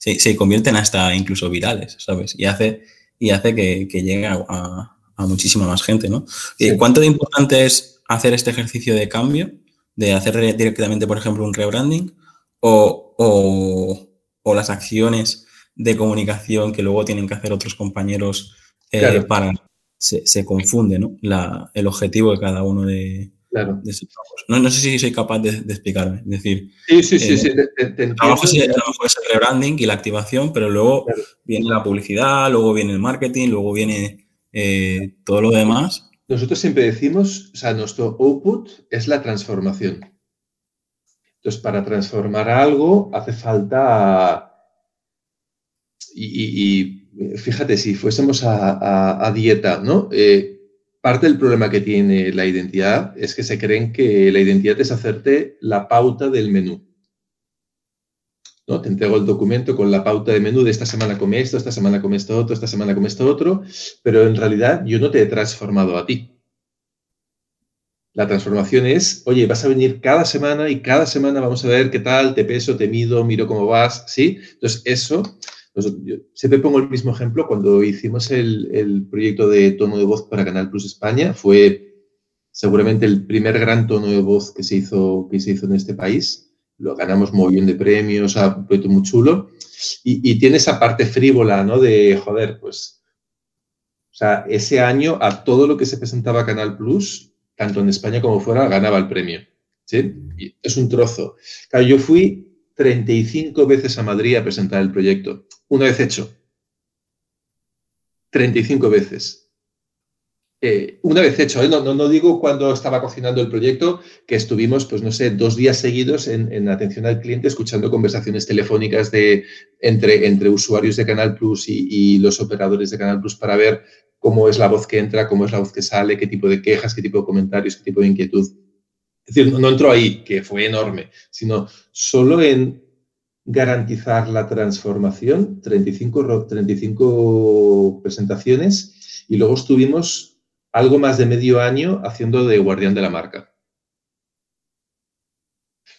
se, se, convierten hasta incluso virales, ¿sabes? Y hace, y hace que, que llegue a, a, muchísima más gente, ¿no? Sí. ¿Cuánto de importante es hacer este ejercicio de cambio, de hacer directamente, por ejemplo, un rebranding o, o, o las acciones de comunicación que luego tienen que hacer otros compañeros eh, claro. para... Se, se confunde, ¿no? La, el objetivo de cada uno de, Claro. No, no, sé si soy capaz de, de, explicarme. Es decir, sí, sí, sí, eh, sí te, te el trabajo es el rebranding y la activación, pero luego claro. viene la publicidad, luego viene el marketing, luego viene eh, todo lo demás. Nosotros siempre decimos, o sea, nuestro output es la transformación. Entonces, para transformar algo hace falta. Y, y, y fíjate, si fuésemos a, a, a dieta, ¿no? Eh, parte del problema que tiene la identidad es que se creen que la identidad es hacerte la pauta del menú. ¿No? Te entrego el documento con la pauta de menú de esta semana come esto, esta semana come esto otro, esta semana come esto otro, pero en realidad yo no te he transformado a ti. La transformación es, oye, vas a venir cada semana y cada semana vamos a ver qué tal, te peso, te mido, miro cómo vas, ¿sí? Entonces, eso yo siempre pongo el mismo ejemplo. Cuando hicimos el, proyecto de tono de voz para Canal Plus España, fue seguramente el primer gran tono de voz que se hizo, que se hizo en este país. Lo ganamos bien de premios, a un proyecto muy chulo. Y, tiene esa parte frívola, ¿no? De, joder, pues, o sea, ese año a todo lo que se presentaba Canal Plus, tanto en España como fuera, ganaba el premio. ¿Sí? Es un trozo. Claro, yo fui 35 veces a Madrid a presentar el proyecto. Una vez hecho. 35 veces. Eh, una vez hecho, ¿eh? no, no, no, digo cuando estaba cocinando el proyecto, que estuvimos, pues no sé, dos días seguidos en, en atención al cliente escuchando conversaciones telefónicas de, entre, entre usuarios de Canal Plus y, los operadores de Canal Plus para ver cómo es la voz que entra, cómo es la voz que sale, qué tipo de quejas, qué tipo de comentarios, qué tipo de inquietud. Es decir, no entró ahí, que fue enorme, sino solo en garantizar la transformación, 35, 35 presentaciones, y luego estuvimos algo más de medio año haciendo de guardián de la marca.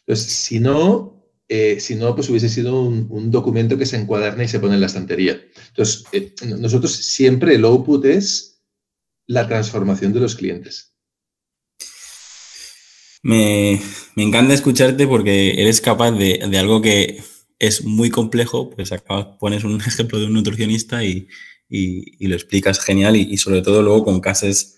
Entonces, si no, eh, si no, pues hubiese sido un, documento que se encuaderna y se pone en la estantería. Entonces, eh, nosotros siempre el output es la transformación de los clientes. Me, encanta escucharte porque eres capaz de, algo que es muy complejo, pues acabas, pones un <laughs> ejemplo de un nutricionista y, lo explicas genial y, sobre todo luego con casos,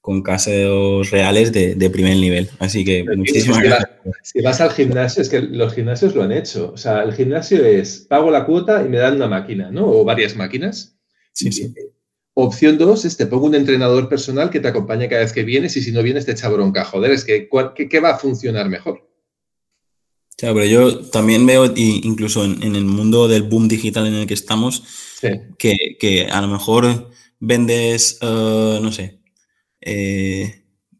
con casos reales de, primer nivel. Así que muchísimas gracias. Si vas al gimnasio, es que los gimnasios lo han hecho. O sea, el gimnasio es, pago la cuota y me dan una máquina, ¿no? O varias máquinas. Sí, sí. Opción dos es te pongo un entrenador personal que te acompañe cada vez que vienes y si no vienes te echa bronca. Joder, es que ¿qué, va a funcionar mejor? Claro, pero yo también veo, incluso en, el mundo del boom digital en el que estamos, que, a lo mejor vendes, eh, no sé, eh,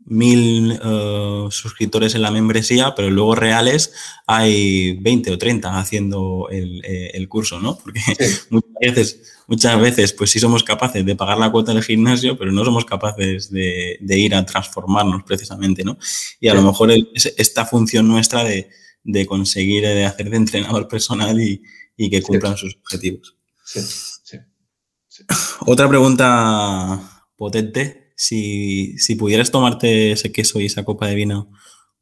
mil eh, suscriptores en la membresía, pero luego reales hay 20 o 30 haciendo el, curso, ¿no? Porque <laughs> muchas veces muchas veces, pues sí somos capaces de pagar la cuota del gimnasio, pero no somos capaces de, ir a transformarnos precisamente, ¿no? Y a lo mejor esta función nuestra de, conseguir de hacer de entrenador personal y, que cumplan sus objetivos. Sí, sí, Otra pregunta potente, si, si pudieras tomarte ese queso y esa copa de vino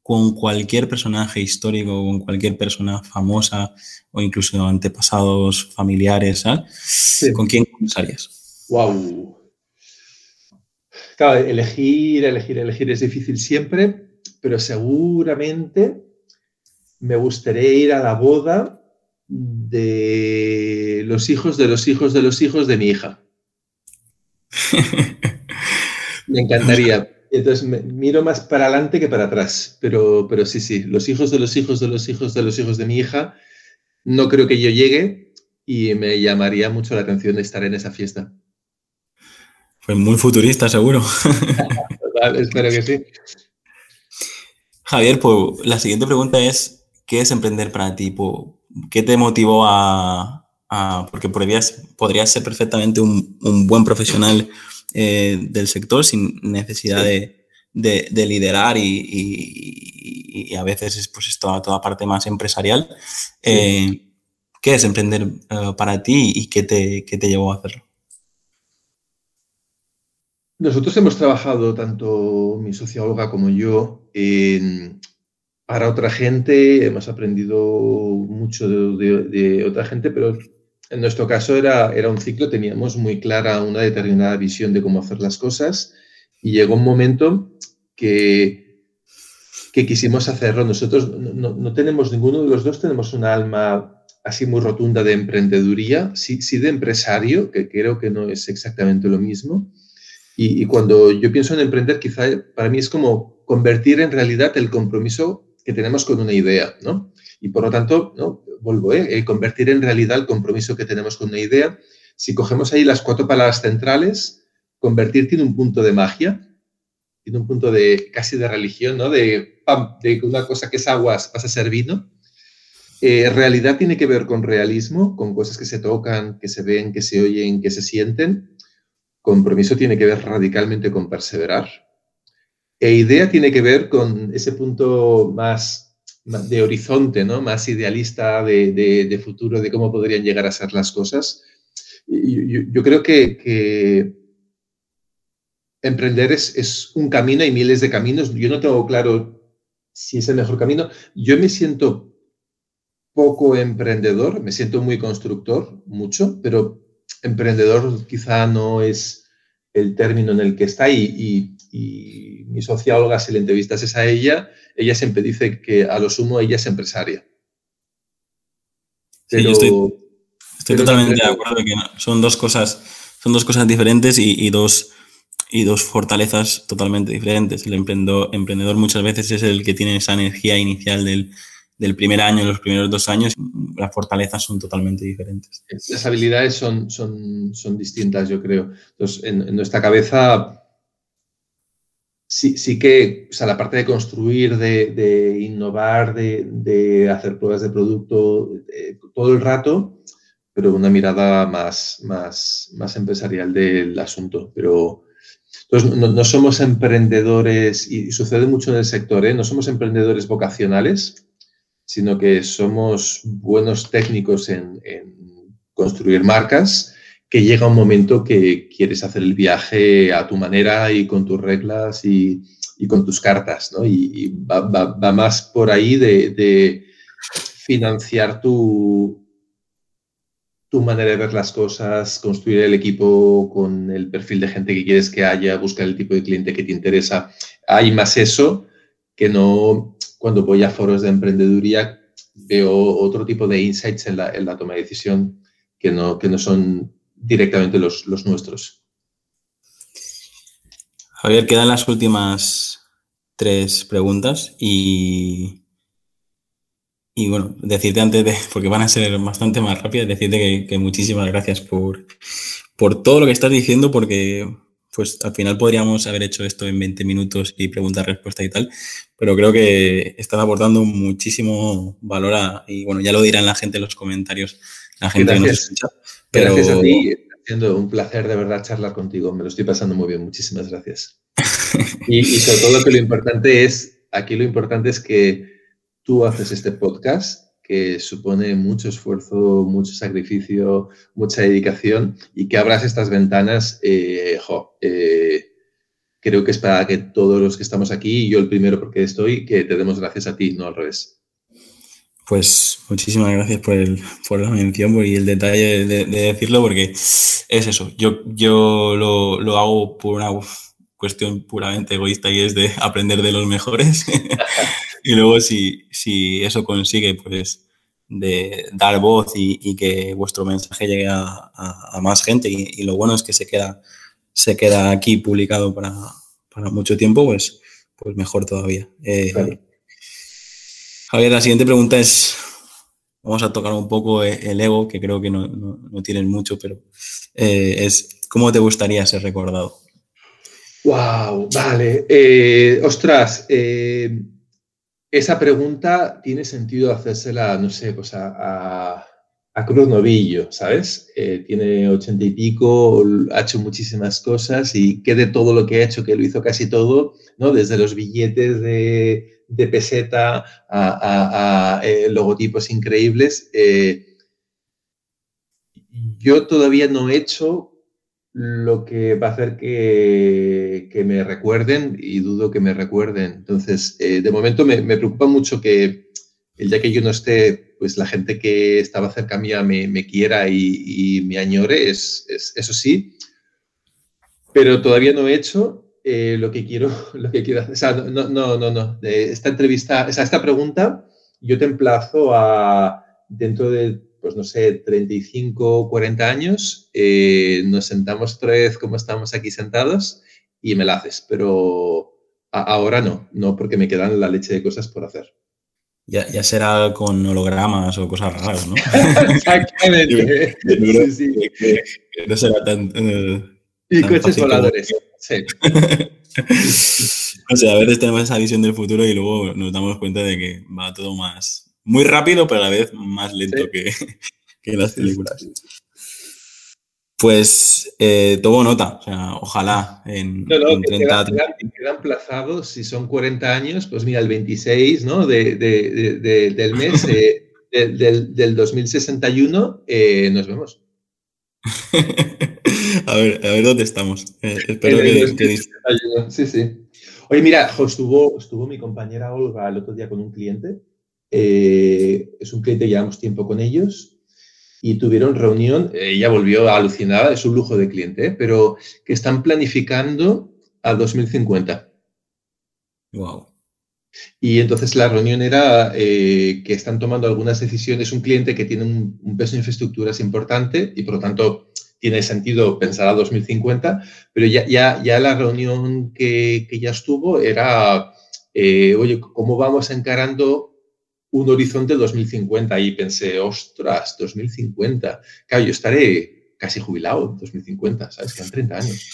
con cualquier personaje histórico, con cualquier persona famosa o incluso antepasados familiares, ¿con quién comenzarías? Wow. Claro, elegir, elegir, elegir es difícil siempre, pero seguramente me gustaría ir a la boda de los hijos de los hijos de los hijos de mi hija. <laughs> me encantaría <laughs> entonces miro más para adelante que para atrás, pero, pero sí, sí, los hijos de los hijos de los hijos de los hijos de mi hija, no creo que yo llegue y me llamaría mucho la atención estar en esa fiesta. Pues muy futurista, seguro. <laughs> espero que sí. Javier, pues la siguiente pregunta es, ¿qué es emprender para ti? ¿Qué te motivó a... porque podrías, podrías ser perfectamente un, un buen profesional eh, del sector sin necesidad de, liderar y, a veces es pues toda, toda parte más empresarial. Eh, ¿Qué es emprender eh, para ti y qué te, te llevó a hacerlo? Nosotros hemos trabajado, tanto mi socióloga como yo, para otra gente, hemos aprendido mucho de, otra gente, pero en nuestro caso era, era un ciclo, teníamos muy clara una determinada visión de cómo hacer las cosas y llegó un momento que, que quisimos hacerlo. Nosotros no, tenemos, ninguno de los dos tenemos una alma así muy rotunda de emprendeduría, sí, sí de empresario, que creo que no es exactamente lo mismo. Y, y cuando yo pienso en emprender, quizá para mí es como convertir en realidad el compromiso que tenemos con una idea, ¿no? Y por lo tanto, ¿no? vuelvo, ¿eh? convertir en realidad el compromiso que tenemos con una idea. Si cogemos ahí las cuatro palabras centrales, convertir tiene un punto de magia, tiene un punto de casi de religión, ¿no? De, pam, de una cosa que es aguas pasa a ser vino. Eh, realidad tiene que ver con realismo, con cosas que se tocan, que se ven, que se oyen, que se sienten. Compromiso tiene que ver radicalmente con perseverar. E idea tiene que ver con ese punto más de horizonte, ¿no? más idealista de, futuro, de cómo podrían llegar a ser las cosas. Yo, creo que, emprender es, un camino, hay miles de caminos. Yo no tengo claro si es el mejor camino. Yo me siento poco emprendedor, me siento muy constructor, mucho, pero emprendedor quizá no es el término en el que está y, mi socióloga, si le entrevistas es a ella, ella siempre dice que a lo sumo ella es empresaria. estoy, totalmente de acuerdo que son dos cosas, son dos cosas diferentes y, dos, y dos fortalezas totalmente diferentes. El emprendedor, emprendedor muchas veces es el que tiene esa energía inicial del, primer año, los primeros dos años, las fortalezas son totalmente diferentes. Las habilidades son, son, son distintas, yo creo. Entonces, en nuestra cabeza sí, sí que, o sea, la parte de construir, de, innovar, de, hacer pruebas de producto eh, todo el rato, pero una mirada más, más, más empresarial del asunto. Pero entonces, no, somos emprendedores, y sucede mucho en el sector, ¿eh? no somos emprendedores vocacionales, sino que somos buenos técnicos en, en construir marcas que llega un momento que quieres hacer el viaje a tu manera y con tus reglas y, y con tus cartas, ¿no? Y, va, más por ahí de, financiar tu, tu manera de ver las cosas, construir el equipo con el perfil de gente que quieres que haya, buscar el tipo de cliente que te interesa. Hay más eso que no cuando voy a foros de emprendeduría veo otro tipo de insights en la, toma de decisión que no, que no son directamente los, los nuestros. Javier, quedan las últimas tres preguntas y, y bueno, decirte antes de, <laughs> porque van a ser bastante más rápidas, decirte que, muchísimas gracias por, por todo lo que estás diciendo, porque pues al final podríamos haber hecho esto en 20 minutos y pregunta-respuesta y tal, pero creo que estás aportando muchísimo valor y bueno, ya lo dirán la gente en los comentarios, la gente que nos escucha. Pero... Gracias a ti, siendo un placer de verdad charlar contigo, me lo estoy pasando muy bien, muchísimas gracias. <laughs> y, y sobre todo que lo importante es, aquí lo importante es que tú haces este podcast que supone mucho esfuerzo, mucho sacrificio, mucha dedicación y que abras estas ventanas, eh, eh, creo que es para que todos los que estamos aquí, yo el primero porque estoy, que te demos gracias a ti, no al revés. Pues muchísimas gracias por, el, por la mención y el detalle de, decirlo, porque es eso, yo, yo lo, lo hago por una cuestión puramente egoísta y es de <laughs> aprender de los mejores. <laughs> y luego si, si eso consigue, pues, de dar voz y, que vuestro mensaje llegue a, más gente y, lo bueno es que se queda, se queda aquí publicado para, mucho tiempo, pues, pues mejor todavía. Eh, Javier, la siguiente pregunta es, vamos a tocar un poco el ego, que creo que no, no, tienen mucho, pero eh, es, ¿cómo te gustaría ser recordado? Wow, vale. Eh, ostras, eh, esa pregunta tiene sentido hacérsela, no sé, pues a, Cruz Novillo, ¿sabes? Eh, tiene ochenta y pico, ha hecho muchísimas cosas y que de todo lo que ha hecho, que lo hizo casi todo, ¿no? Desde los billetes de, peseta a, logotipos increíbles. yo todavía no he hecho lo que va a hacer que, me recuerden y dudo que me recuerden. Entonces, eh, de momento me, preocupa mucho que el día que yo no esté, pues la gente que estaba cerca mía me, quiera y, me añore, es, eso sí. Pero todavía no he hecho eh, lo que quiero, <laughs> lo que quiero. O sea, no, no, no, no. esta entrevista, o sea, esta pregunta, yo te emplazo a dentro de pues no sé, 35, 40 años, eh, nos sentamos vez como estamos aquí sentados y me la haces, pero ahora no, no porque me quedan la leche de cosas por hacer. Ya, ya será con hologramas o cosas raras, ¿no? <laughs> Exactamente. <laughs> sí, sí. no será tan... Eh, y coches voladores, sí. <laughs> o sea, a veces tenemos esa visión del futuro y luego nos damos cuenta de que va todo más, muy rápido, pero a la vez más lento que, <laughs> que, las películas. Pues eh, tomo nota, o sea, ojalá en, no, no, 30 quedan, plazados, si son 40 años, pues mira, el 26 ¿no? de, de, del mes <laughs> eh, del, del, 2061 eh, nos vemos. <laughs> a, ver, a ver dónde estamos. Eh, espero que, Sí, sí. Oye, mira, estuvo, estuvo mi compañera Olga el otro día con un cliente eh, es un cliente, llevamos tiempo con ellos y tuvieron reunión, ella volvió alucinada, es un lujo de cliente, ¿eh? pero que están planificando a 2050. Wow. Y entonces la reunión era eh, que están tomando algunas decisiones, un cliente que tiene un, peso de infraestructuras importante y por lo tanto tiene sentido pensar a 2050, pero ya, ya, ya la reunión que, que ya estuvo era, oye, ¿cómo vamos encarando un horizonte 2050 y pensé, ostras, 2050. Claro, yo estaré casi jubilado en 2050, ¿sabes? Quedan 30 años.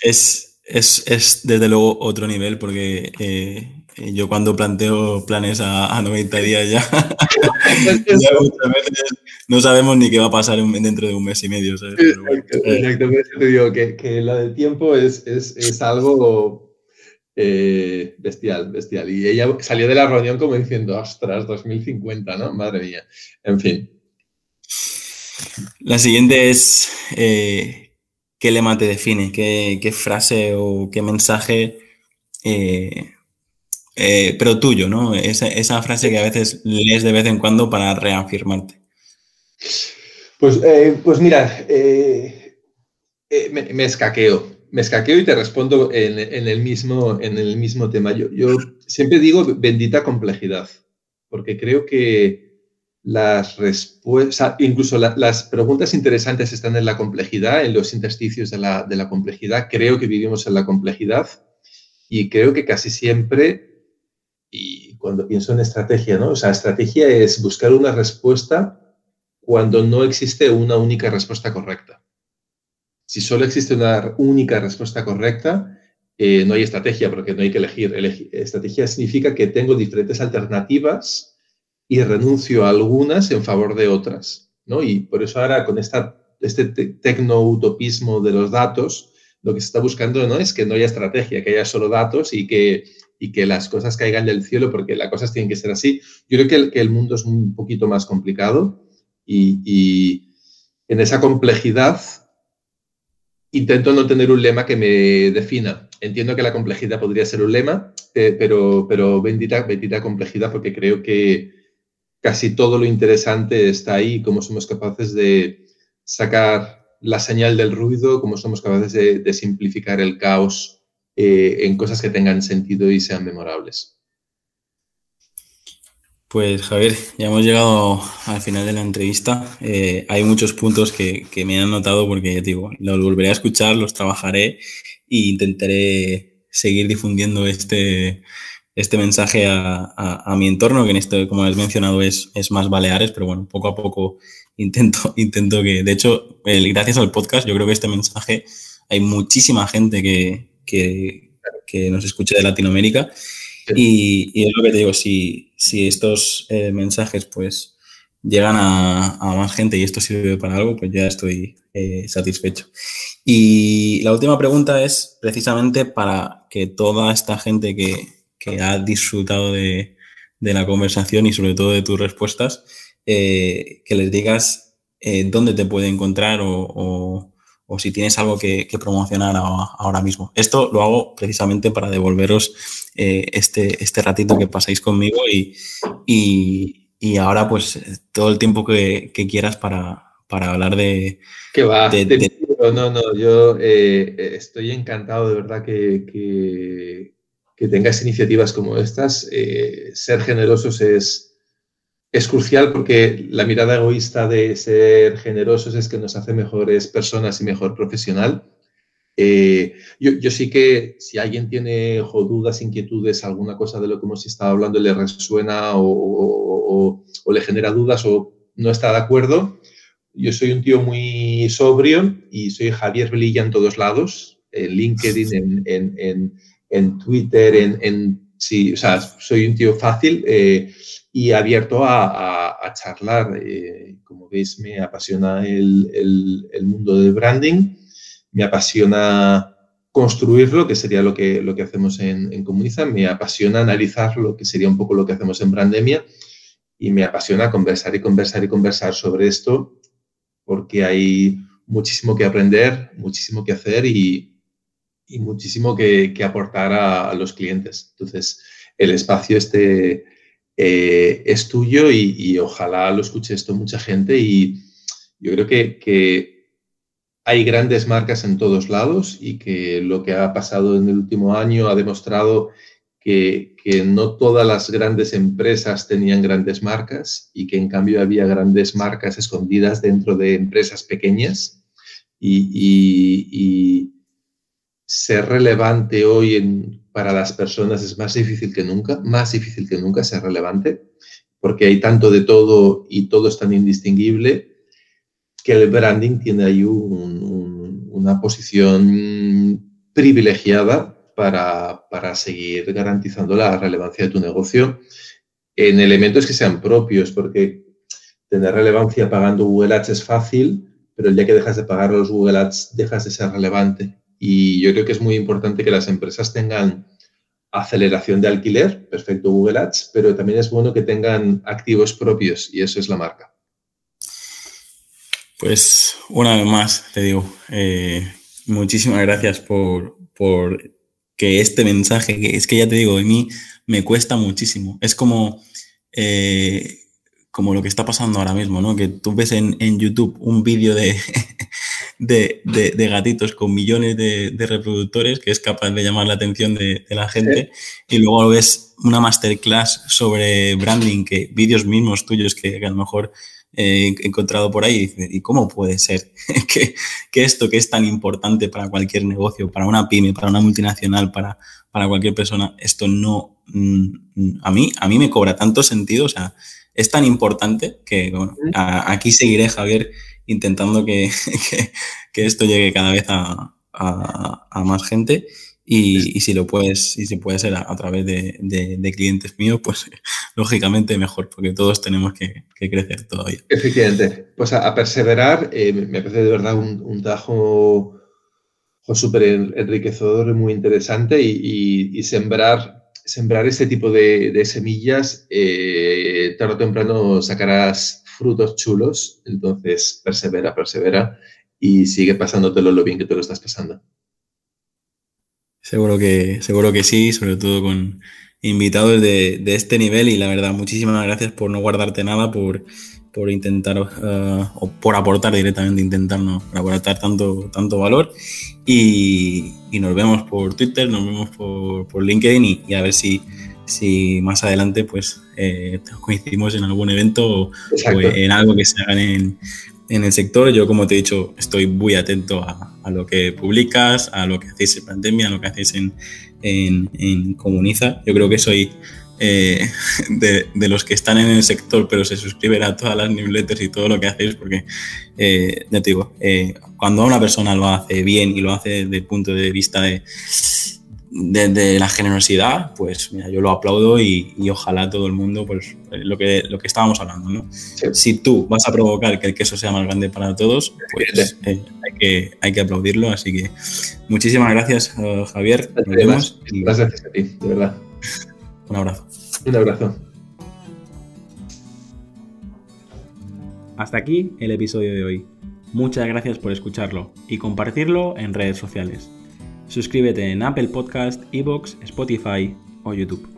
Es, es, desde luego otro nivel porque eh, yo cuando planteo planes a, 90 días ya, <laughs> <laughs> no sabemos ni qué va a pasar dentro de un mes y medio. ¿sabes? Exacto, te digo que, que lo del tiempo es, es, es algo eh, bestial, bestial. Y ella salió de la reunión como diciendo, ostras, 2050, ¿no? Madre mía. En fin. La siguiente es, eh, ¿qué lema te define? ¿Qué, frase o qué mensaje eh, eh, pero tuyo, ¿no? Esa, frase que a veces lees de vez en cuando para reafirmarte. Pues, pues mira, me, escaqueo. Me escaqueo y te respondo en, el, mismo, en el mismo tema. Yo, yo siempre digo bendita complejidad, porque creo que las respuestas, incluso las preguntas interesantes están en la complejidad, en los intersticios de la, de la, complejidad. Creo que vivimos en la complejidad y creo que casi siempre, cuando pienso en estrategia, ¿no? O sea, estrategia es buscar una respuesta cuando no existe una única respuesta correcta. Si solo existe una única respuesta correcta, eh, no hay estrategia porque no hay que elegir. Estrategia significa que tengo diferentes alternativas y renuncio a algunas en favor de otras. ¿no? Y por eso ahora con este tecno-utopismo de los datos, lo que se está buscando no es que no haya estrategia, que haya solo datos y que, y que las cosas caigan del cielo, porque las cosas tienen que ser así. Yo creo que el, que el mundo es un poquito más complicado y, y, en esa complejidad intento no tener un lema que me defina. Entiendo que la complejidad podría ser un lema, pero, pero bendita, bendita complejidad porque creo que, casi todo lo interesante está ahí, cómo somos capaces de sacar la señal del ruido, cómo somos capaces de, simplificar el caos eh, en cosas que tengan sentido y sean memorables. Pues Javier, ya hemos llegado al final de la entrevista. Eh, hay muchos puntos que, me han notado porque digo, los volveré a escuchar, los trabajaré e intentaré seguir difundiendo este, este mensaje a, mi entorno, que en esto, como has mencionado, es, es más Baleares, pero bueno, poco a poco intento, <laughs> intento que, de hecho, gracias al podcast, yo creo que este mensaje hay muchísima gente que, que, nos escucha de Latinoamérica. Y, es lo que te digo, si, si estos eh, mensajes pues llegan a, más gente y esto sirve para algo, pues ya estoy eh, satisfecho. Y la última pregunta es precisamente para que toda esta gente que, que ha disfrutado de, la conversación y sobre todo de tus respuestas, eh, que les digas dónde te puede encontrar o, si tienes algo que, promocionar ahora mismo. Esto lo hago precisamente para devolveros eh, este, este ratito que pasáis conmigo y, y, ahora pues todo el tiempo que, quieras para, para, hablar de... Que va, no, no, yo estoy encantado de verdad que que tengas iniciativas como estas. Eh, ser generosos es, es crucial porque la mirada egoísta de ser generosos es que nos hace mejores personas y mejor profesional. Eh, yo, sí que si alguien tiene dudas, inquietudes, alguna cosa de lo que hemos estado hablando le resuena o, le genera dudas o no está de acuerdo, yo soy un tío muy sobrio y soy Javier Velilla en todos lados, en LinkedIn, en en Twitter, en, en sí, o sea, soy un tío fácil eh, y abierto a, a, charlar. Eh, como veis, me apasiona el, el, mundo del branding, me apasiona construirlo, que sería lo que, lo que hacemos en, en Comuniza, me apasiona analizar lo que sería un poco lo que hacemos en Brandemia y me apasiona conversar y conversar y conversar sobre esto porque hay muchísimo que aprender, muchísimo que hacer y, y muchísimo que, aportar a, los clientes. Entonces, el espacio este eh, es tuyo y, ojalá lo escuche esto mucha gente y yo creo que, hay grandes marcas en todos lados y que lo que ha pasado en el último año ha demostrado que, no todas las grandes empresas tenían grandes marcas y que en cambio había grandes marcas escondidas dentro de empresas pequeñas y ser relevante hoy para las personas es más difícil que nunca, más difícil que nunca ser relevante, porque hay tanto de todo y todo es tan indistinguible que el branding tiene ahí una posición privilegiada para, para, seguir garantizando la relevancia de tu negocio en elementos que sean propios, porque tener relevancia pagando Google Ads es fácil, pero el día que dejas de pagar los Google Ads dejas de ser relevante. Y yo creo que es muy importante que las empresas tengan aceleración de alquiler, perfecto Google Ads, pero también es bueno que tengan activos propios y eso es la marca. Pues una vez más te digo, eh, muchísimas gracias por, que este mensaje, que es que ya te digo, a mí me cuesta muchísimo. Es como, eh, como lo que está pasando ahora mismo, ¿no? Que tú ves en, YouTube un vídeo de, <laughs> de, gatitos con millones de, reproductores que es capaz de llamar la atención de, la gente. Y luego ves una masterclass sobre branding, que vídeos mismos tuyos que, a lo mejor he encontrado por ahí y, cómo puede ser <laughs> que, esto que es tan importante para cualquier negocio, para una pyme, para una multinacional, para, para cualquier persona, esto no, mm, a mí, a mí me cobra tanto sentido, o sea, es tan importante que bueno, aquí seguiré, Javier, intentando <laughs> que, esto llegue cada vez a, más gente. Y, si lo puedes, y si puede ser a, través de, clientes míos, pues <laughs> lógicamente mejor, porque todos tenemos que, crecer todavía. Efectivamente. Pues a, perseverar, eh, me parece de verdad un, un trabajo súper enriquecedor, muy interesante y, sembrar, sembrar ese tipo de, semillas, eh, tarde o temprano sacarás frutos chulos, entonces persevera, persevera y sigue pasándotelo lo bien que tú lo estás pasando. Seguro que, seguro que sí, sobre todo con invitados de, este nivel. Y la verdad, muchísimas gracias por no guardarte nada, por, por intentar eh, o por aportar directamente, intentar no, aportar tanto, tanto valor. Y, nos vemos por Twitter, nos vemos por, LinkedIn y, a ver si, si más adelante pues eh, coincidimos en algún evento o, en algo que se haga en, en el sector. Yo, como te he dicho, estoy muy atento a, lo que publicas, a lo que hacéis en pandemia, a lo que hacéis en, en, Comuniza. Yo creo que soy eh, <laughs> de, los que están en el sector, pero se suscriben a todas las newsletters y todo lo que hacéis, porque eh, ya te digo, eh, cuando una persona lo hace bien y lo hace desde el punto de vista de de la generosidad, pues mira, yo lo aplaudo y, ojalá todo el mundo, pues lo que, lo que estábamos hablando, ¿no? Si tú vas a provocar que el queso sea más grande para todos, pues eh, hay, que, hay que aplaudirlo. Así que muchísimas gracias, eh, Javier. Nos vemos. Gracias a ti, de verdad. Un abrazo. Un abrazo. Hasta aquí el episodio de hoy. Muchas gracias por escucharlo y compartirlo en redes sociales. Suscríbete en Apple Podcast, Evox, Spotify o YouTube.